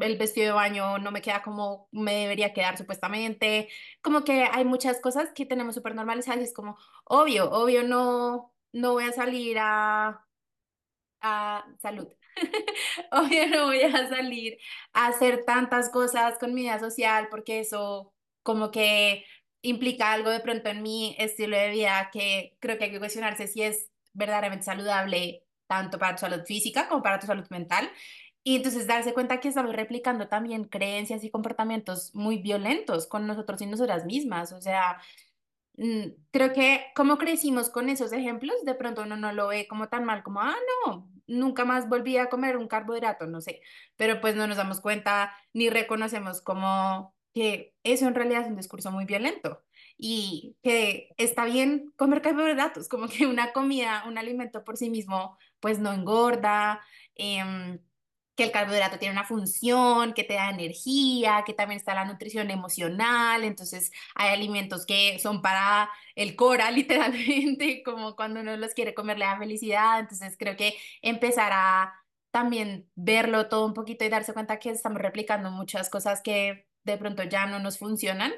el vestido de baño no me queda como me debería quedar supuestamente, como que hay muchas cosas que tenemos súper normalizadas y es como, obvio, obvio no, no voy a salir a, a salud, obvio no voy a salir a hacer tantas cosas con mi vida social porque eso como que implica algo de pronto en mi estilo de vida que creo que hay que cuestionarse si es verdaderamente saludable tanto para tu salud física como para tu salud mental. Y entonces darse cuenta que estamos replicando también creencias y comportamientos muy violentos con nosotros y nosotras mismas. O sea, mm, creo que como crecimos con esos ejemplos, de pronto uno no lo ve como tan mal como, ah, no, nunca más volví a comer un carbohidrato, no sé. Pero pues no nos damos cuenta ni reconocemos como que eso en realidad es un discurso muy violento y que está bien comer carbohidratos, como que una comida, un alimento por sí mismo, pues no engorda. Eh, que el carbohidrato tiene una función, que te da energía, que también está la nutrición emocional, entonces hay alimentos que son para el cora literalmente, como cuando uno los quiere comer le da felicidad, entonces creo que empezar a también verlo todo un poquito y darse cuenta que estamos replicando muchas cosas que de pronto ya no nos funcionan,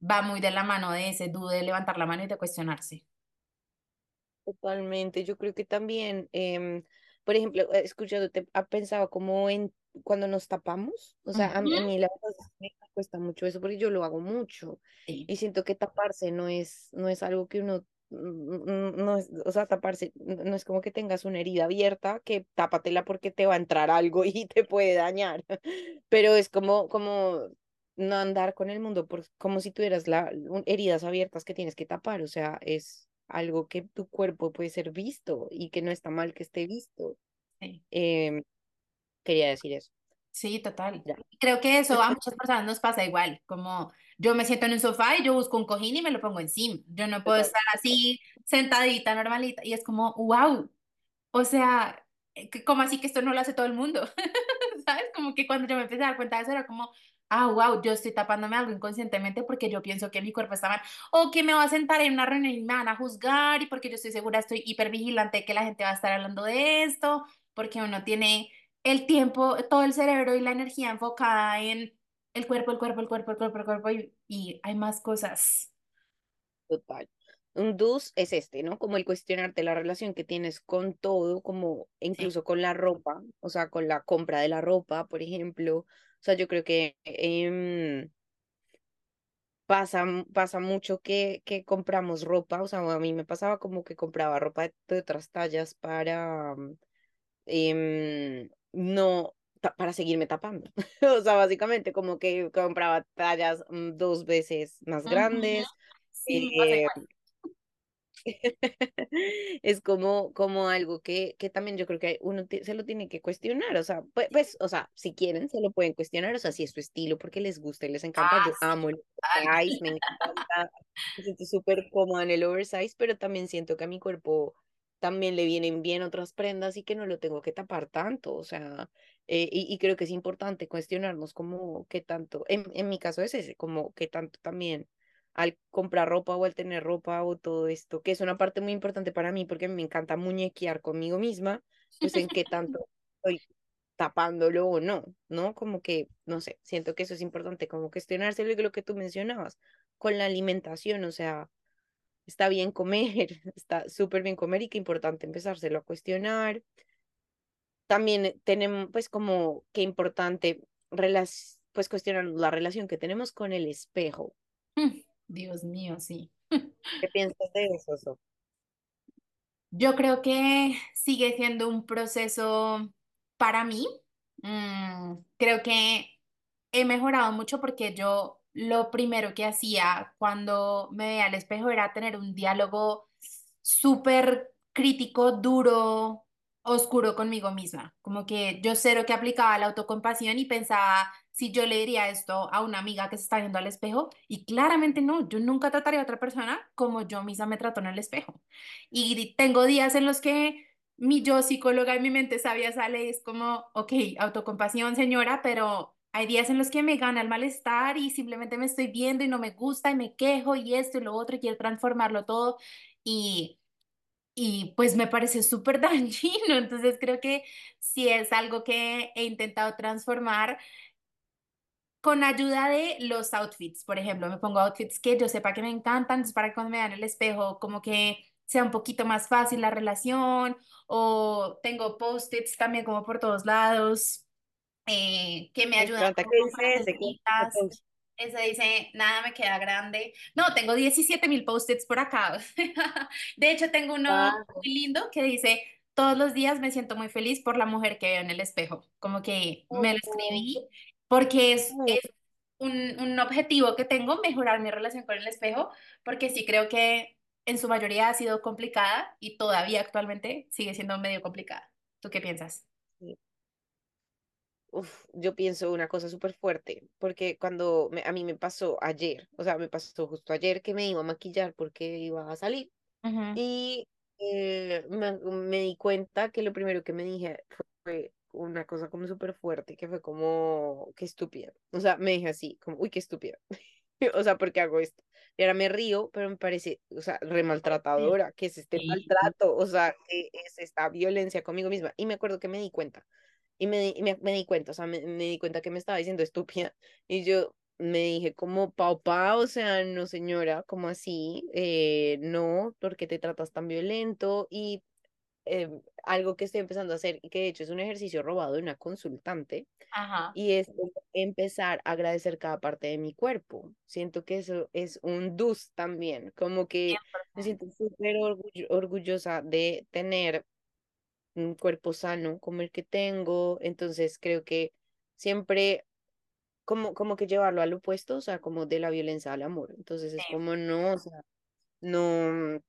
va muy de la mano de ese dudo de levantar la mano y de cuestionarse. Totalmente, yo creo que también... Eh por ejemplo, escuchándote, ha pensado como en cuando nos tapamos, o sea, a, mí, la verdad me cuesta mucho eso porque yo lo hago mucho y siento que taparse no es, no es algo que uno, no es, o sea, taparse no es como que tengas una herida abierta, que tápatela porque te va a entrar algo y te puede dañar, pero es como, como no andar con el mundo por, como si tuvieras la, heridas abiertas que tienes que tapar, o sea, es algo que tu cuerpo puede ser visto y que no está mal que esté visto. Em, quería decir eso. Sí, total. Creo que eso a muchas personas nos pasa igual, como yo me siento en un sofá y yo busco un cojín y me lo pongo encima. Yo no puedo estar así sentadita, normalita, y es como, wow, o sea, eh, como así que esto no lo hace todo el mundo, ¿sabes? Como que cuando yo me empecé a dar cuenta de eso era como, ah, wow, yo estoy tapándome algo inconscientemente porque yo pienso que mi cuerpo está mal, o que me va a sentar en una reunión y me van a juzgar, y porque yo estoy segura, estoy hipervigilante que la gente va a estar hablando de esto, porque uno tiene el tiempo, todo el cerebro y la energía enfocada en el cuerpo, el cuerpo, el cuerpo, el cuerpo, el cuerpo, y, y hay más cosas. Total. Un dus es este, ¿no? Como el cuestionarte la relación que tienes con todo, como incluso con la ropa, o sea, con la compra de la ropa, por ejemplo, o sea, yo creo que em, pasa, pasa mucho que, que compramos ropa, o sea, a mí me pasaba como que compraba ropa de, otras tallas para em, no, para seguirme tapando. o sea, básicamente como que compraba tallas mm, dos veces más grandes. Sí, eh, es como, como algo que, que también yo creo que uno se lo tiene que cuestionar, o sea, pues, pues, o sea, si quieren, se lo pueden cuestionar, o sea, si es su estilo, porque les gusta y les encanta, Ah, yo amo el oversize, me encanta, me siento súper cómoda en el oversize, pero también siento que a mi cuerpo también le vienen bien otras prendas y que no lo tengo que tapar tanto, o sea, eh, y, y, creo que es importante cuestionarnos como qué tanto, en, en mi caso es ese, como qué tanto también al comprar ropa o al tener ropa o todo esto, que es una parte muy importante para mí porque me encanta muñequear conmigo misma, pues en qué tanto estoy tapándolo o no, ¿no? Como que, no sé, siento que eso es importante, como cuestionarse lo que tú mencionabas con la alimentación, o sea, está bien comer, está súper bien comer y qué importante empezárselo a cuestionar. También tenemos, pues, como qué importante, pues, cuestionar la relación que tenemos con el espejo. Dios mío, sí. ¿Qué piensas de eso? Yo creo que sigue siendo un proceso para mí. Mm, creo que he mejorado mucho porque yo lo primero que hacía cuando me veía al espejo era tener un diálogo súper crítico, duro, oscuro conmigo misma. Como que yo cero que aplicaba la autocompasión y pensaba si yo le diría esto a una amiga que se está viendo al espejo y claramente no, yo nunca trataría a otra persona como yo misma me trato en el espejo. Y tengo días en los que mi yo psicóloga en mi mente sabia sale es como, ok, autocompasión señora, pero hay días en los que me gana el malestar y simplemente me estoy viendo y no me gusta y me quejo y esto y lo otro y quiero transformarlo todo y y pues me parece súper dañino, entonces creo que si es algo que he intentado transformar con ayuda de los outfits, por ejemplo, me pongo outfits que yo sepa que me encantan, entonces para que cuando me vean el espejo como que sea un poquito más fácil la relación, o tengo post-its también como por todos lados, eh, que me Me ayudan encanta. ¿Qué dice ese? Ese dice, nada me queda grande. No, tengo 17 mil post-its por acá. De hecho, tengo uno Ah, muy lindo que dice, todos los días me siento muy feliz por la mujer que veo en el espejo. Como que me lo escribí porque es, es un, un objetivo que tengo, mejorar mi relación con el espejo, porque sí creo que en su mayoría ha sido complicada y todavía actualmente sigue siendo medio complicada. ¿Tú qué piensas? sí. Uf, yo pienso una cosa súper fuerte, porque cuando me- a mí me pasó ayer, o sea, me pasó justo ayer que me iba a maquillar porque iba a salir Ujú. y eh, me, me di cuenta que lo primero que me dije fue una cosa como súper fuerte, que fue como, qué estúpida. O sea, me dije así, como, uy, qué estúpida. O sea, ¿por qué hago esto? Y ahora me río, pero me parece, o sea, re Sí. maltratadora, que es este maltrato, o sea, que es esta violencia conmigo misma. Y me acuerdo que me di cuenta, y me, y me, me di cuenta, o sea, me, me di cuenta que me estaba diciendo estúpida. Y yo me dije como, papá, o sea, no señora, como así? Eh, no, ¿por qué te tratas tan violento? Y eh, algo que estoy empezando a hacer, y que de hecho es un ejercicio robado de una consultante, Ajá. y es empezar a agradecer cada parte de mi cuerpo. Siento que eso es un dus también, como que me 100%. siento súper orgull- orgullosa de tener un cuerpo sano como el que tengo, entonces creo que siempre como, como que llevarlo al opuesto, o sea, como de la violencia al amor. Entonces es como no, o sea, no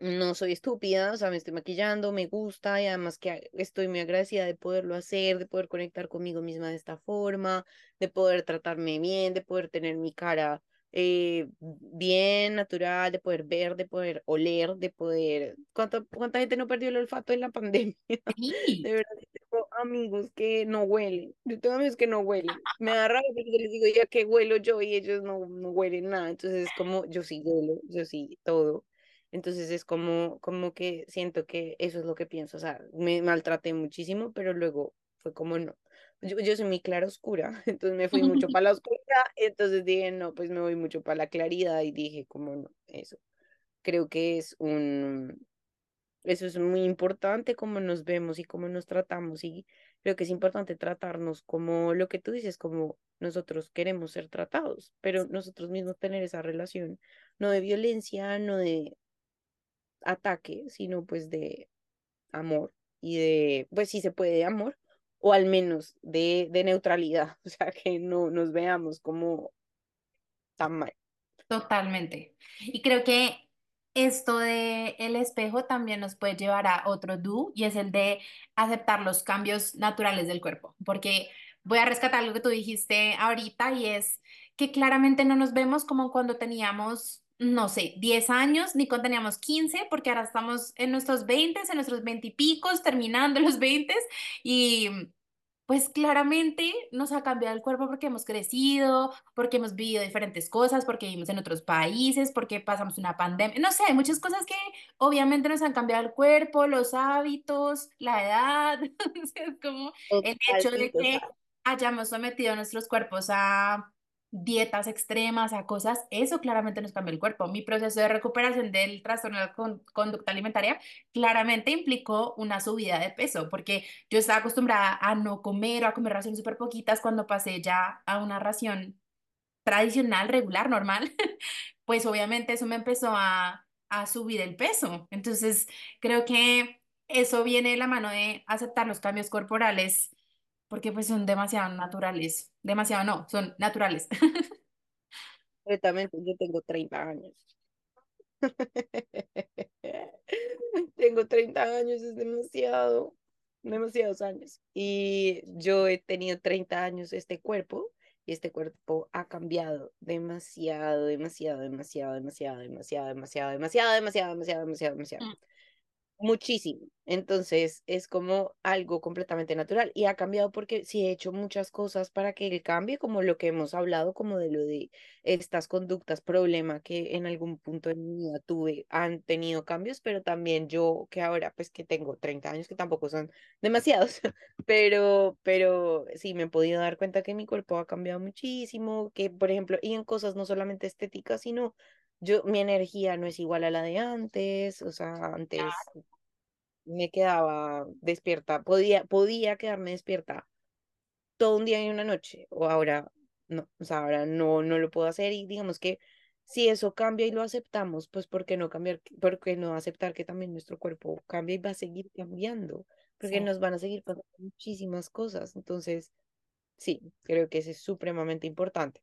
no soy estúpida, o sea, me estoy maquillando, me gusta y además que estoy muy agradecida de poderlo hacer, de poder conectar conmigo misma de esta forma, de poder tratarme bien, de poder tener mi cara eh, bien natural, de poder ver, de poder oler, de poder... ¿Cuánta, cuánta gente no perdió el olfato en la pandemia? Sí. De verdad, tengo amigos que no huelen, yo tengo amigos que no huelen. Me da rabia porque les digo ya que huelo yo y ellos no, no huelen nada, entonces es como yo sí huelo, yo sí todo. Entonces es como, como que siento que eso es lo que pienso. O sea, me maltraté muchísimo, pero luego fue como no. Yo, yo soy muy clara oscura, entonces me fui mucho para la oscuridad, entonces dije, no, pues me voy mucho para la claridad y dije, como no, eso. Creo que es un, eso es muy importante, cómo nos vemos y cómo nos tratamos y, creo que es importante tratarnos como lo que tú dices, como nosotros queremos ser tratados, pero nosotros mismos tener esa relación, no de violencia, no de ataque, sino pues de amor y de, pues si se puede, de amor, o al menos de, de neutralidad, o sea, que no nos veamos como tan mal. Totalmente. Y creo que esto de el espejo también nos puede llevar a otro do y es el de aceptar los cambios naturales del cuerpo, porque voy a rescatar algo que tú dijiste ahorita y es que claramente no nos vemos como cuando teníamos, no sé, 10 años, ni cuando teníamos 15, porque ahora estamos en nuestros 20, en nuestros 20 y picos, terminando los 20 y pues claramente nos ha cambiado el cuerpo porque hemos crecido, porque hemos vivido diferentes cosas, porque vivimos en otros países, porque pasamos una pandemia. No sé, hay muchas cosas que obviamente nos han cambiado el cuerpo, los hábitos, la edad. como el hecho de que hayamos sometido nuestros cuerpos a dietas extremas, a cosas, eso claramente nos cambia el cuerpo. Mi proceso de recuperación del trastorno de la conducta alimentaria claramente implicó una subida de peso, porque yo estaba acostumbrada a no comer o a comer raciones súper poquitas cuando pasé ya a una ración tradicional, regular, normal, pues obviamente eso me empezó a, a subir el peso. Entonces, creo que eso viene de la mano de aceptar los cambios corporales porque pues son demasiado naturales, demasiado no, son naturales. Completamente, yo tengo 30 años. tengo 30 años, es demasiado, demasiados años. Y yo he tenido 30 años este cuerpo y este cuerpo ha cambiado demasiado, demasiado, demasiado, demasiado, demasiado, demasiado, demasiado, demasiado, demasiado, demasiado, demasiado muchísimo. Entonces es como algo completamente natural y ha cambiado porque sí he hecho muchas cosas para que él cambie, como lo que hemos hablado, como de lo de estas conductas, problema que en algún punto de mi vida tuve, han tenido cambios, pero también yo que ahora pues que tengo 30 años, que tampoco son demasiados, pero, pero sí me he podido dar cuenta que mi cuerpo ha cambiado muchísimo, que por ejemplo, y en cosas no solamente estéticas, sino yo, mi energía no es igual a la de antes, o sea, antes me quedaba despierta, podía, podía quedarme despierta todo un día y una noche, o ahora no, o sea, ahora no, no lo puedo hacer y digamos que si eso cambia y lo aceptamos, pues ¿por qué no cambiar, por qué no aceptar que también nuestro cuerpo cambia y va a seguir cambiando? Porque nos van a seguir pasando muchísimas cosas, entonces, sí, creo que eso es supremamente importante.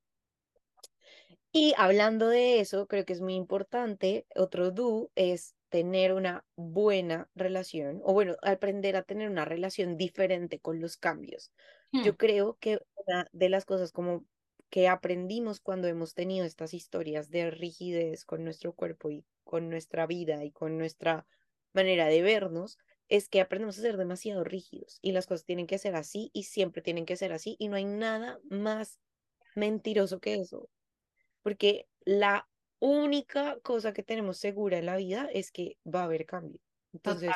Y hablando de eso, creo que es muy importante, otro do es tener una buena relación, o bueno, aprender a tener una relación diferente con los cambios. Yo hmm. creo que una de las cosas como que aprendimos cuando hemos tenido estas historias de rigidez con nuestro cuerpo y con nuestra vida y con nuestra manera de vernos, es que aprendemos a ser demasiado rígidos y las cosas tienen que ser así y siempre tienen que ser así y no hay nada más mentiroso que eso porque la única cosa que tenemos segura en la vida es que va a haber cambio. Entonces,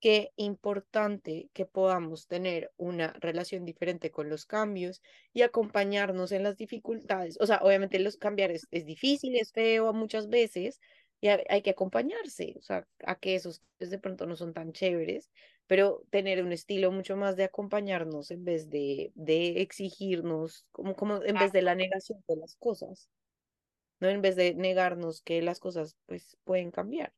qué importante que podamos tener una relación diferente con los cambios y acompañarnos en las dificultades. O sea, obviamente los cambiar es, es difícil, es feo muchas veces y hay, que acompañarse, o sea, a que esos de pronto no son tan chéveres, pero tener un estilo mucho más de acompañarnos en vez de, de exigirnos, como, como en vez de la negación de las cosas, ¿no? En vez de negarnos que las cosas pues pueden cambiar.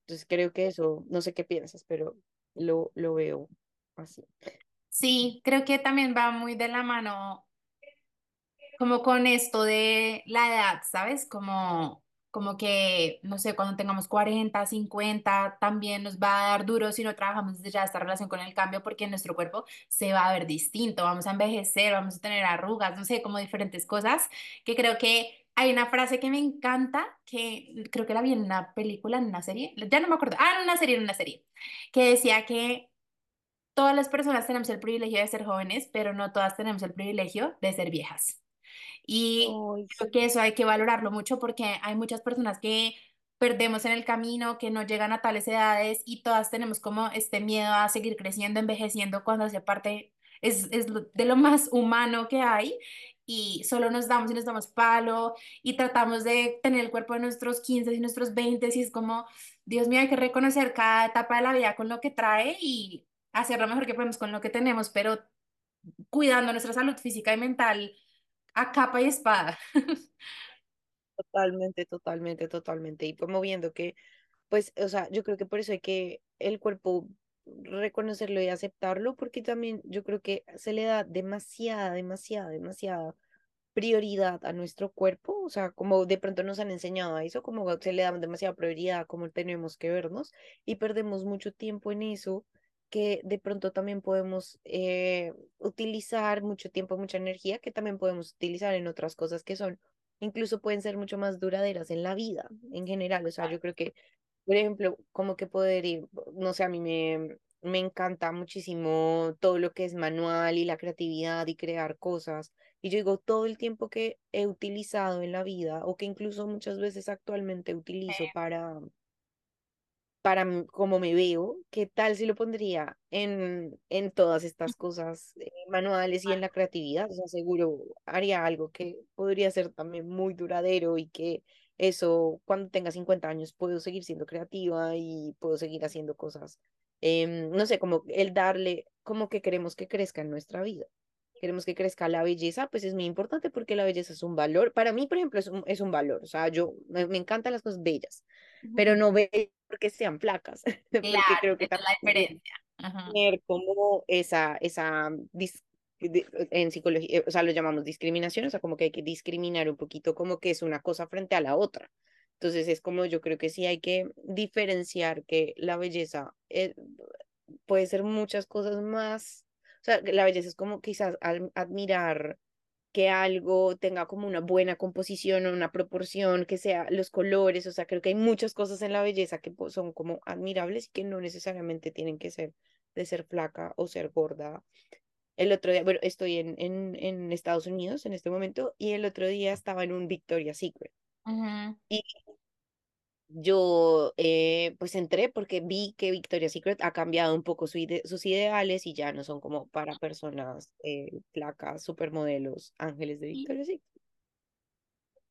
Entonces creo que eso, no sé qué piensas, pero lo, lo veo así. Sí, creo que también va muy de la mano como con esto de la edad, ¿sabes? Como como que, no sé, cuando tengamos 40, 50, también nos va a dar duro si no trabajamos desde ya esta relación con el cambio, porque nuestro cuerpo se va a ver distinto, vamos a envejecer, vamos a tener arrugas, no sé, como diferentes cosas, que creo que hay una frase que me encanta, que creo que la vi en una película, en una serie, ya no me acuerdo, ah, en una serie, en una serie, que decía que todas las personas tenemos el privilegio de ser jóvenes, pero no todas tenemos el privilegio de ser viejas. Y creo que eso hay que valorarlo mucho porque hay muchas personas que perdemos en el camino, que no llegan a tales edades y todas tenemos como este miedo a seguir creciendo, envejeciendo cuando hace parte, es, es de lo más humano que hay y solo nos damos y nos damos palo y tratamos de tener el cuerpo de nuestros 15 y nuestros 20 y es como, Dios mío, hay que reconocer cada etapa de la vida con lo que trae y hacer lo mejor que podemos con lo que tenemos, pero cuidando nuestra salud física y mental a capa y espada. Totalmente, totalmente, totalmente. Y como viendo que, pues, o sea, yo creo que por eso hay que el cuerpo reconocerlo y aceptarlo, porque también yo creo que se le da demasiada, demasiada, demasiada prioridad a nuestro cuerpo, o sea, como de pronto nos han enseñado a eso, como se le da demasiada prioridad a cómo tenemos que vernos y perdemos mucho tiempo en eso que de pronto también podemos eh, utilizar mucho tiempo, mucha energía, que también podemos utilizar en otras cosas que son, incluso pueden ser mucho más duraderas en la vida en general. O sea, yo creo que, por ejemplo, como que poder ir, no sé, a mí me, me encanta muchísimo todo lo que es manual y la creatividad y crear cosas. Y yo digo, todo el tiempo que he utilizado en la vida o que incluso muchas veces actualmente utilizo para para cómo me veo, ¿qué tal si lo pondría en, en todas estas cosas eh, manuales y en la creatividad? O sea, seguro haría algo que podría ser también muy duradero y que eso, cuando tenga 50 años, puedo seguir siendo creativa y puedo seguir haciendo cosas. Em, no sé, como el darle, como que queremos que crezca en nuestra vida. Queremos que crezca la belleza, pues es muy importante porque la belleza es un valor. Para mí, por ejemplo, es un, es un valor. O sea, yo me, me encantan las cosas bellas, pero no bellas porque sean flacas, porque creo que es la diferencia. Tener como esa, esa en psicología, o sea, lo llamamos discriminación, o sea, como que hay que discriminar un poquito como que es una cosa frente a la otra. Entonces es como yo creo que sí hay que diferenciar que la belleza eh, puede ser muchas cosas más, sea, la belleza es como quizás admirar que algo tenga como una buena composición o una proporción, que sea los colores, o sea, creo que hay muchas cosas en la belleza que son como admirables y que no necesariamente tienen que ser de ser flaca o ser gorda. El otro día, bueno, estoy en, en, en Estados Unidos en este momento y el otro día estaba en un Victoria's Secret. Y yo eh, pues entré porque vi que Victoria's Secret ha cambiado un poco sus ideales y ya no son como para personas eh, flacas, supermodelos, ángeles de Victoria's Secret.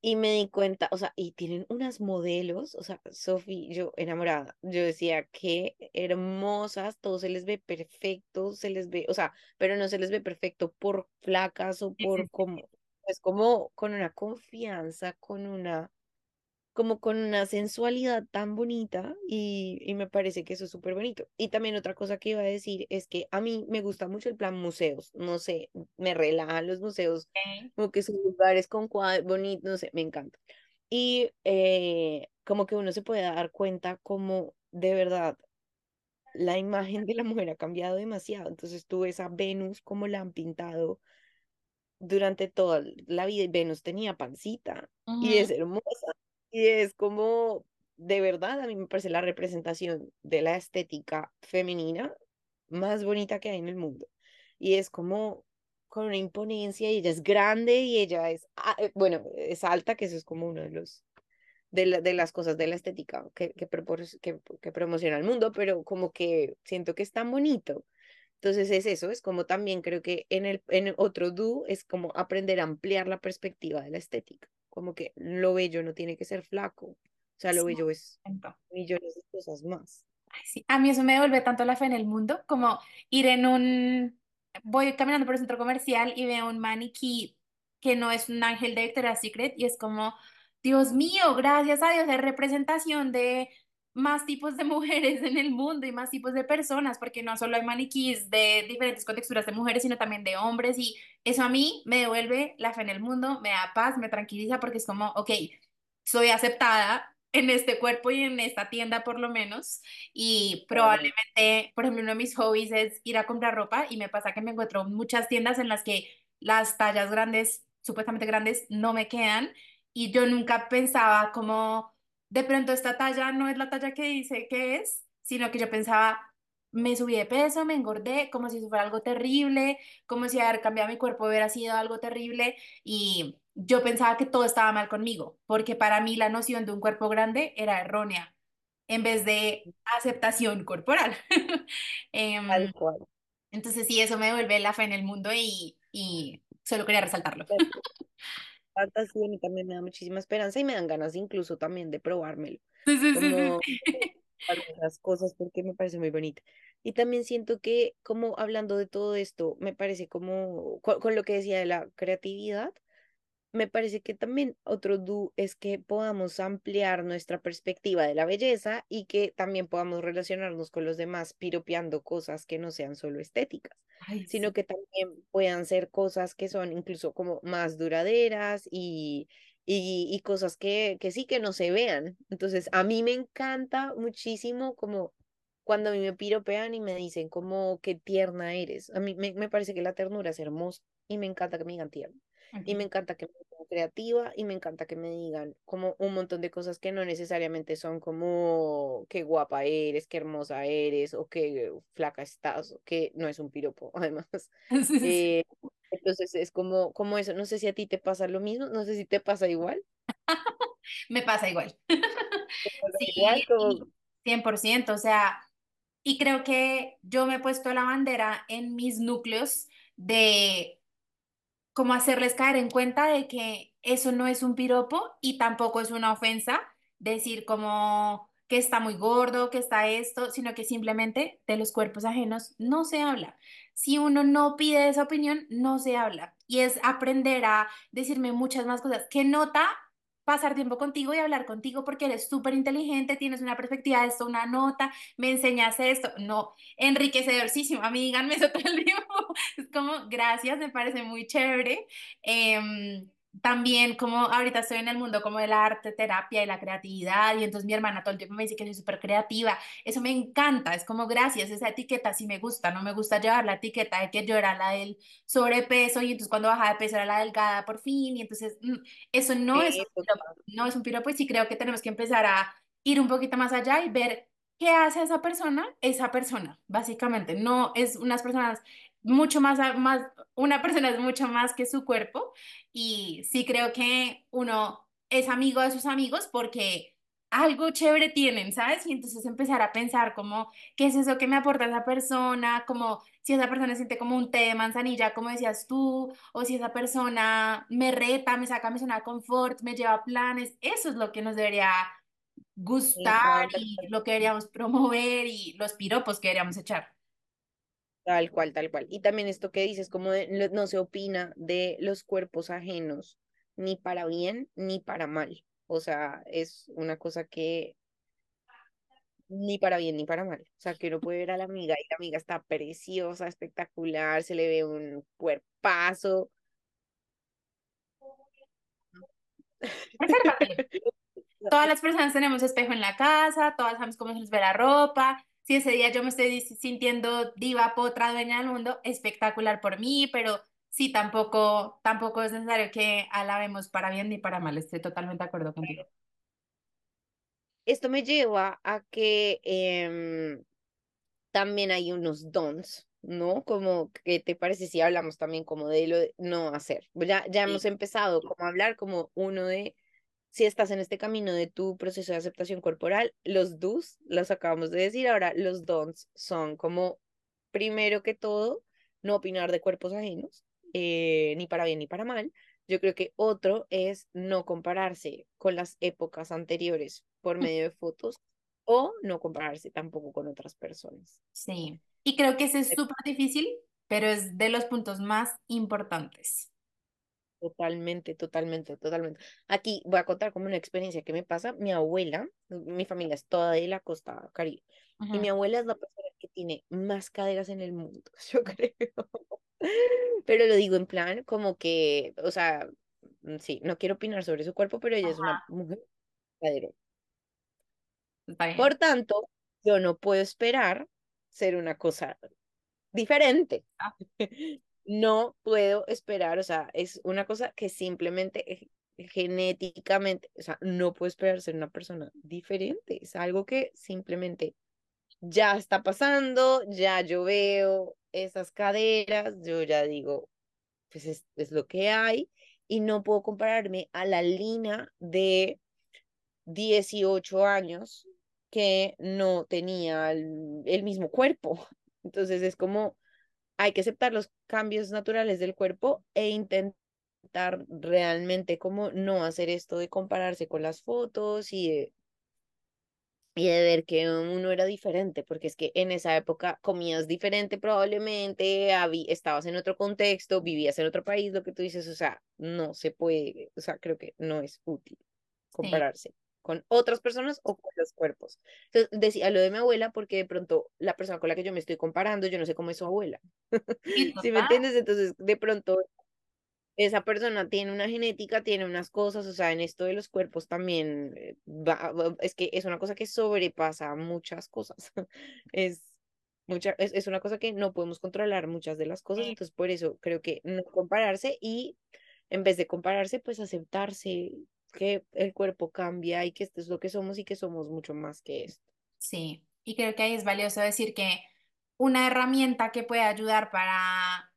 Y me di cuenta, o sea, y tienen unas modelos, o sea, Sophie, yo enamorada, yo decía, qué hermosas, todo se les ve perfecto, se les ve, o sea, pero no se les ve perfecto por flacas o por como, es como con una confianza, con una como con una sensualidad tan bonita y, y me parece que eso es súper bonito. Y también otra cosa que iba a decir es que a mí me gusta mucho el plan museos, no sé, me relajan los museos, como que son lugares con cuadros bonitos, no sé, me encanta. Y eh, como que uno se puede dar cuenta como de verdad la imagen de la mujer ha cambiado demasiado. Entonces tú ves a Venus como la han pintado durante toda la vida y Venus tenía pancita y es hermosa y es como, de verdad, a mí me parece la representación de la estética femenina más bonita que hay en el mundo. Y es como con una imponencia y ella es grande y ella es, eh, bueno, es alta, que eso es como uno de los de, las cosas de la estética que, que, que, promociona el mundo, pero como que siento que es tan bonito. Entonces es eso, es como también creo que en el en otro do es como aprender a ampliar la perspectiva de la estética como que lo bello no tiene que ser flaco, o sea, lo bello es millones de cosas más. sí. A mí eso me devuelve tanto la fe en el mundo, como ir en un, voy caminando por el centro comercial y veo un maniquí que no es un ángel de Victoria's Secret y es como, Dios mío, gracias a Dios, es representación de más tipos de mujeres en el mundo y más tipos de personas, porque no solo hay maniquís de diferentes contexturas de mujeres, sino también de hombres, y eso a mí me devuelve la fe en el mundo, me da paz, me tranquiliza, porque es como, ok, soy aceptada en este cuerpo y en esta tienda por lo menos, y probablemente, por ejemplo, uno de mis hobbies es ir a comprar ropa, y me pasa que me encuentro muchas tiendas en las que las tallas grandes, supuestamente grandes, no me quedan, y yo nunca pensaba como de pronto esta talla no es la talla que dice que es, sino que yo pensaba, me subí de peso, me engordé, como si eso fuera algo terrible, como si haber cambiado mi cuerpo hubiera sido algo terrible y yo pensaba que todo estaba mal conmigo, porque para mí la noción de un cuerpo grande era errónea, en vez de aceptación corporal. Em, entonces sí, eso me devuelve la fe en el mundo y, y solo quería resaltarlo. Fantasía y también me da muchísima esperanza y me dan ganas incluso también de probármelo. Sí, sí, como sí, sí. cosas porque me parece muy bonita. Y también siento que, como hablando de todo esto, me parece como, con, con lo que decía de la creatividad, me parece que también otro do es que podamos ampliar nuestra perspectiva de la belleza y que también podamos relacionarnos con los demás piropeando cosas que no sean solo estéticas, Ay, sino sí. que también puedan ser cosas que son incluso como más duraderas y, y, y cosas que, que sí que no se vean. Entonces, a mí me encanta muchísimo como cuando a mí me piropean y me dicen como qué tierna eres. A mí me, me parece que la ternura es hermosa y me encanta que me digan tierna. Y me encanta que me digan creativa y me encanta que me digan como un montón de cosas que no necesariamente son como qué guapa eres, qué hermosa eres o qué flaca estás, o que no es un piropo, además. Sí, sí, sí. Eh, entonces es como, como eso, no sé si a ti te pasa lo mismo, no sé si te pasa igual. Me pasa igual. ¿Te pasa Sí, igual como, y 100%, o sea, y creo que yo me he puesto la bandera en mis núcleos de como hacerles caer en cuenta de que eso no es un piropo y tampoco es una ofensa decir como que está muy gordo, que está esto, sino que simplemente de los cuerpos ajenos no se habla. Si uno no pide esa opinión, no se habla. Y es aprender a decirme muchas más cosas. ¿Qué nota? Pasar tiempo contigo y hablar contigo porque eres súper inteligente, tienes una perspectiva de esto, una nota, me enseñas esto. No, enriquecedorcísimo. A mí díganme eso todo. Es como, gracias, me parece muy chévere. Em, también como ahorita estoy en el mundo como de la arte terapia y la creatividad y entonces mi hermana todo el tiempo me dice que soy súper creativa. Eso me encanta, es como gracias, esa etiqueta sí me gusta, no me gusta llevar la etiqueta de que yo era la del sobrepeso y entonces cuando bajaba de peso era la delgada por fin y entonces mm, eso no es un piropo, no es un piropo y sí creo que tenemos que empezar a ir un poquito más allá y ver qué hace esa persona, esa persona, básicamente. No es unas personas mucho más, más, una persona es mucho más que su cuerpo y sí creo que uno es amigo de sus amigos porque algo chévere tienen, ¿sabes? Y entonces empezar a pensar como, ¿qué es eso que me aporta esa persona? Como si esa persona siente como un té de manzanilla, como decías tú, o si esa persona me reta, me saca mi zona de confort, me lleva a planes. Eso es lo que nos debería gustar y lo que deberíamos promover y los piropos que deberíamos echar. Tal cual, tal cual. Y también esto que dices, como de- no se opina de los cuerpos ajenos, ni para bien ni para mal. O sea, es una cosa que ni para bien ni para mal. O sea, que uno puede ver a la amiga y la amiga está preciosa, espectacular, se le ve un cuerpazo. Todas las personas tenemos espejo en la casa, todas sabemos cómo se nos ve la ropa. Si ese día yo me estoy sintiendo diva, potra, dueña del mundo, espectacular por mí, pero sí, tampoco, tampoco es necesario que alabemos para bien ni para mal. Estoy totalmente de acuerdo contigo. Esto me lleva a que em, también hay unos dons, ¿no? Como, ¿qué te parece si hablamos también como de lo de no hacer? Ya, ya hemos Sí. empezado como a hablar como uno de, si estás en este camino de tu proceso de aceptación corporal, los do's, los acabamos de decir, ahora los don'ts son como, primero que todo, no opinar de cuerpos ajenos, eh, ni para bien ni para mal. Yo creo que otro es no compararse con las épocas anteriores por medio de fotos o no compararse tampoco con otras personas. Sí. Y creo que ese es súper difícil, pero es de los puntos más importantes. Totalmente, totalmente, totalmente. Aquí voy a contar como una experiencia que me pasa. Mi abuela, mi familia es toda de la costa Caribe, y mi abuela es la persona que tiene más caderas en el mundo, yo creo. Pero lo digo en plan como que, o sea, mm, sí, no quiero opinar sobre su cuerpo, pero ella es una mujer cadera. Por tanto, yo no puedo esperar ser una cosa diferente. Ah, No puedo esperar, o sea, es una cosa que simplemente genéticamente, o sea, no puedo esperar ser una persona diferente. Es algo que simplemente ya está pasando, ya yo veo esas caderas, yo ya digo, pues es, es lo que hay y no puedo compararme a la Lina de 18 años que no tenía el mismo cuerpo. Entonces es como hay que aceptar los cambios naturales del cuerpo e intentar realmente como no hacer esto de compararse con las fotos y de y de ver que uno era diferente, porque es que en esa época comías diferente probablemente, estabas en otro contexto, vivías en otro país, lo que tú dices, o sea, no se puede, o sea, creo que no es útil compararse con otras personas o con los cuerpos. Entonces, decía lo de mi abuela porque de pronto la persona con la que yo me estoy comparando, yo no sé cómo es su abuela. ¿Sí me entiendes? Entonces, de pronto esa persona tiene una genética, tiene unas cosas, o sea, en esto de los cuerpos también eh, va, es que es una cosa que sobrepasa muchas cosas. es mucha, es, es, una cosa que no podemos controlar muchas de las cosas, entonces por eso creo que no compararse y en vez de compararse, pues aceptarse que el cuerpo cambia y que esto es lo que somos y que somos mucho más que esto. Sí, y creo que ahí es valioso decir que una herramienta que puede ayudar para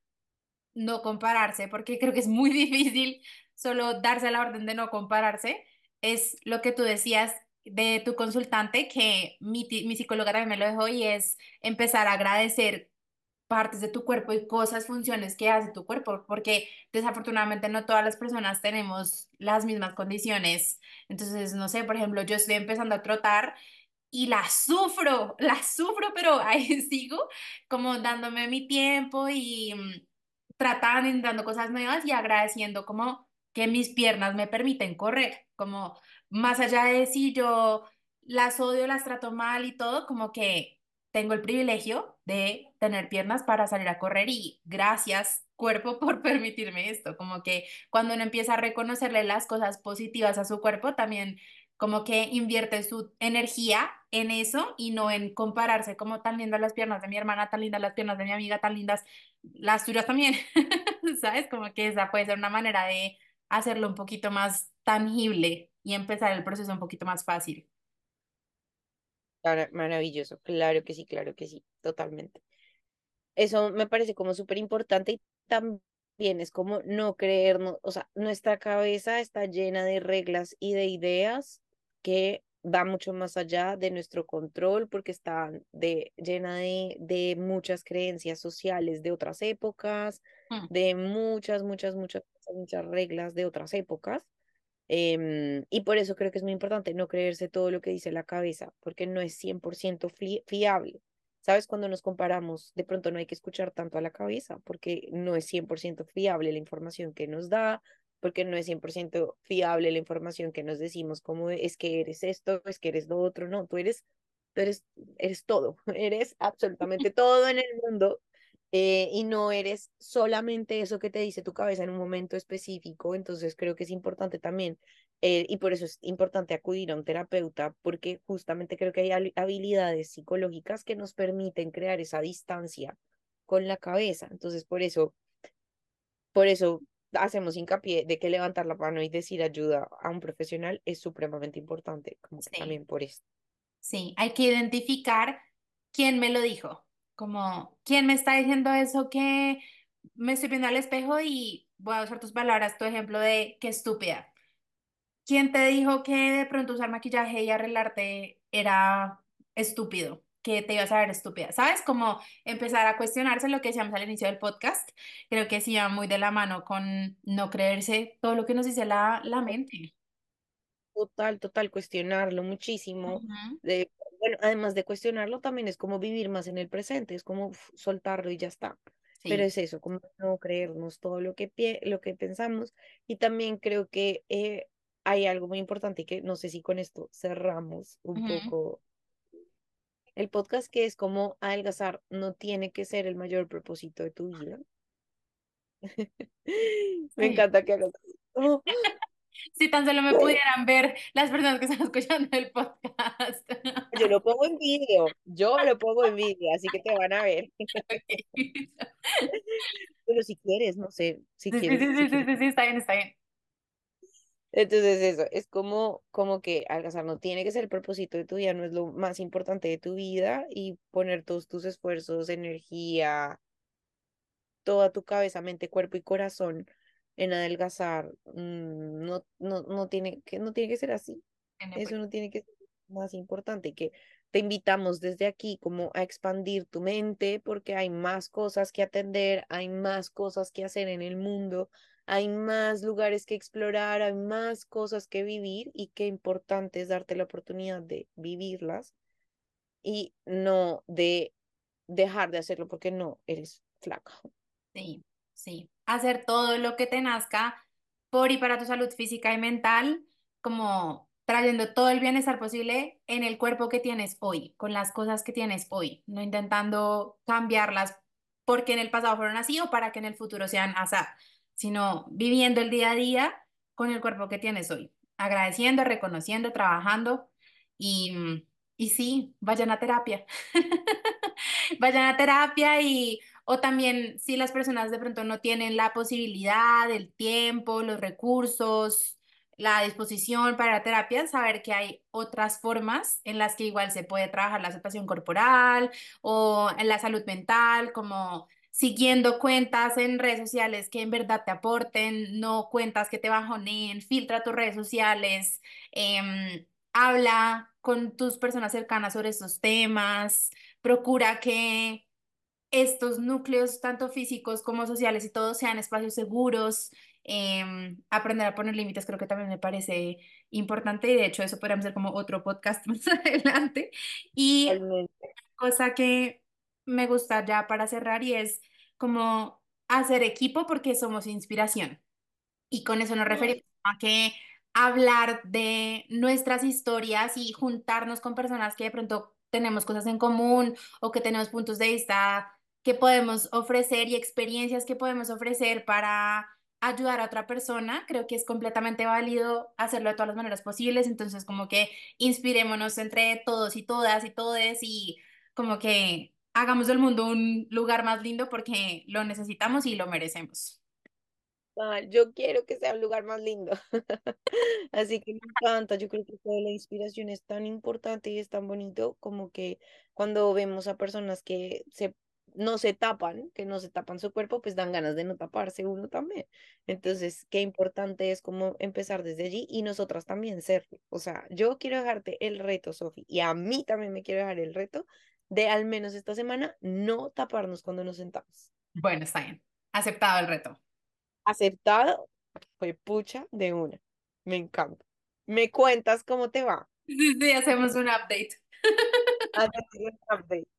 no compararse, porque creo que es muy difícil solo darse la orden de no compararse, es lo que tú decías de tu consultante, que mi, mi psicóloga también me lo dejó, y es empezar a agradecer partes de tu cuerpo y cosas, funciones que hace tu cuerpo, porque desafortunadamente no todas las personas tenemos las mismas condiciones. Entonces, no sé, por ejemplo, yo estoy empezando a trotar y la sufro, la sufro, pero ahí sigo como dándome mi tiempo y mm, tratando, intentando cosas nuevas y agradeciendo como que mis piernas me permiten correr, como más allá de si yo las odio, las trato mal y todo, como que tengo el privilegio de tener piernas para salir a correr y gracias cuerpo por permitirme esto, como que cuando uno empieza a reconocerle las cosas positivas a su cuerpo, también como que invierte su energía en eso y no en compararse como tan lindas las piernas de mi hermana, tan lindas las piernas de mi amiga, tan lindas las tuyas también, ¿sabes? Como que esa puede ser una manera de hacerlo un poquito más tangible y empezar el proceso un poquito más fácil. Maravilloso, claro que sí, claro que sí, totalmente. Eso me parece como súper importante y también es como no creernos, o sea, nuestra cabeza está llena de reglas y de ideas que va mucho más allá de nuestro control porque está de, llena de, de muchas creencias sociales de otras épocas, mm. de muchas, muchas, muchas, muchas reglas de otras épocas. Em, y por eso creo que es muy importante no creerse todo lo que dice la cabeza, porque no es 100% fiable. ¿Sabes? Cuando nos comparamos, de pronto no hay que escuchar tanto a la cabeza, porque no es 100% fiable la información que nos da, porque no es 100% fiable la información que nos decimos, como es que eres esto, es que eres lo otro, no, tú eres, tú eres, eres todo, eres absolutamente todo en el mundo eh, y no eres solamente eso que te dice tu cabeza en un momento específico, entonces creo que es importante también, eh, y por eso es importante acudir a un terapeuta, porque justamente creo que hay habilidades psicológicas que nos permiten crear esa distancia con la cabeza, entonces por eso, por eso hacemos hincapié de que levantar la mano y decir ayuda a un profesional es supremamente importante, como también por esto. Sí, hay que identificar quién me lo dijo, como quién me está diciendo eso que me estoy viendo al espejo y voy a usar tus palabras, tu ejemplo de qué estúpida. ¿Quién te dijo que de pronto usar maquillaje y arreglarte era estúpido? que te ibas a ver estúpida, ¿sabes? Como empezar a cuestionarse lo que decíamos al inicio del podcast, creo que sí va muy de la mano con no creerse todo lo que nos dice la, la mente. Total, total, cuestionarlo muchísimo. de, bueno, además de cuestionarlo, también es como vivir más en el presente, es como soltarlo y ya está. Pero es eso, como no creernos todo lo que, lo que pensamos. Y también creo que eh, hay algo muy importante que no sé si con esto cerramos un poco el podcast que es como adelgazar no tiene que ser el mayor propósito de tu vida. me encanta que hagas Si tan solo me pudieran ver las personas que están escuchando el podcast. Yo lo pongo en vídeo, yo lo pongo en vídeo, así que te van a ver. Pero si quieres, no sé, si quieres. Sí, sí, sí, sí, sí, está bien, está bien. Entonces eso, es como, como que alcanzar no tiene que ser el propósito de tu vida, no es lo más importante de tu vida y poner todos tus esfuerzos, energía, toda tu cabeza, mente, cuerpo y corazón en adelgazar, mm, no, no, no, tiene, que, no tiene que ser así. Eso no tiene que ser más importante, que te invitamos desde aquí como a expandir tu mente porque hay más cosas que atender, hay más cosas que hacer en el mundo, hay más lugares que explorar, hay más cosas que vivir y qué importante es darte la oportunidad de vivirlas y no de dejar de hacerlo porque no eres flaca. Sí, sí. Hacer todo lo que te nazca por y para tu salud física y mental, como trayendo todo el bienestar posible en el cuerpo que tienes hoy, con las cosas que tienes hoy, no intentando cambiarlas porque en el pasado fueron así o para que en el futuro sean así, sino viviendo el día a día con el cuerpo que tienes hoy, agradeciendo, reconociendo, trabajando y, y sí, vayan a terapia. vayan a terapia y o también si las personas de pronto no tienen la posibilidad, el tiempo, los recursos, la disposición para terapia, saber que hay otras formas en las que igual se puede trabajar la aceptación corporal o en la salud mental, como siguiendo cuentas en redes sociales que en verdad te aporten, no cuentas que te bajoneen, filtra tus redes sociales, em, habla con tus personas cercanas sobre estos temas, procura que estos núcleos, tanto físicos como sociales y todos sean espacios seguros. Em, aprender a poner límites creo que también me parece importante y de hecho eso podríamos ser como otro podcast más adelante. Y cosa que me gusta ya para cerrar y es como hacer equipo porque somos inspiración. Y con eso nos referimos a que hablar de nuestras historias y juntarnos con personas que de pronto tenemos cosas en común o que tenemos puntos de vista que podemos ofrecer y experiencias que podemos ofrecer para ayudar a otra persona, creo que es completamente válido hacerlo de todas las maneras posibles, entonces como que inspirémonos entre todos y todas y todes y como que hagamos del mundo un lugar más lindo porque lo necesitamos y lo merecemos. yo quiero que sea un lugar más lindo. Así que me encanta, yo creo que toda la inspiración es tan importante y es tan bonito como que cuando vemos a personas que se no se tapan, que no se tapan su cuerpo, pues dan ganas de no taparse uno también. Entonces, qué importante es como empezar desde allí y nosotras también serlo. O sea, yo quiero dejarte el reto, Sofi, y a mí también me quiero dejar el reto de al menos esta semana no taparnos cuando nos sentamos. Bueno, está bien. Aceptado el reto. Aceptado, fue pucha de una. Me encanta. ¿Me cuentas cómo te va? Sí, sí, hacemos un update.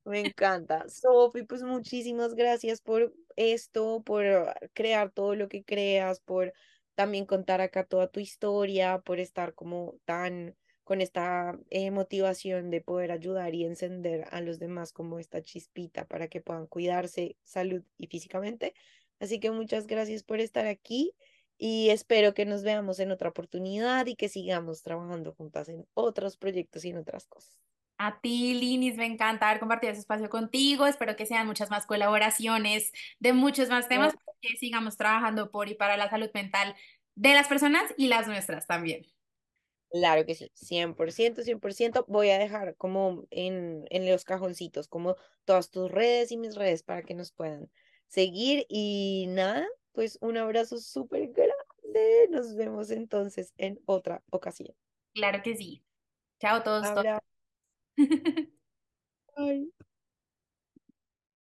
Me encanta. Sofi, pues muchísimas gracias por esto, por crear todo lo que creas, por también contar acá toda tu historia, por estar como tan con esta eh, motivación de poder ayudar y encender a los demás como esta chispita para que puedan cuidarse salud y físicamente. Así que muchas gracias por estar aquí y espero que nos veamos en otra oportunidad y que sigamos trabajando juntas en otros proyectos y en otras cosas. A ti, Linis, me encanta haber compartido ese espacio contigo. Espero que sean muchas más colaboraciones de muchos más temas, que sigamos trabajando por y para la salud mental de las personas y las nuestras también. Claro que sí, 100%, 100%. Voy a dejar como en, en los cajoncitos, como todas tus redes y mis redes para que nos puedan seguir. Y nada, pues un abrazo súper grande. Nos vemos entonces en otra ocasión. Claro que sí. Chao a todos. todos. Bye.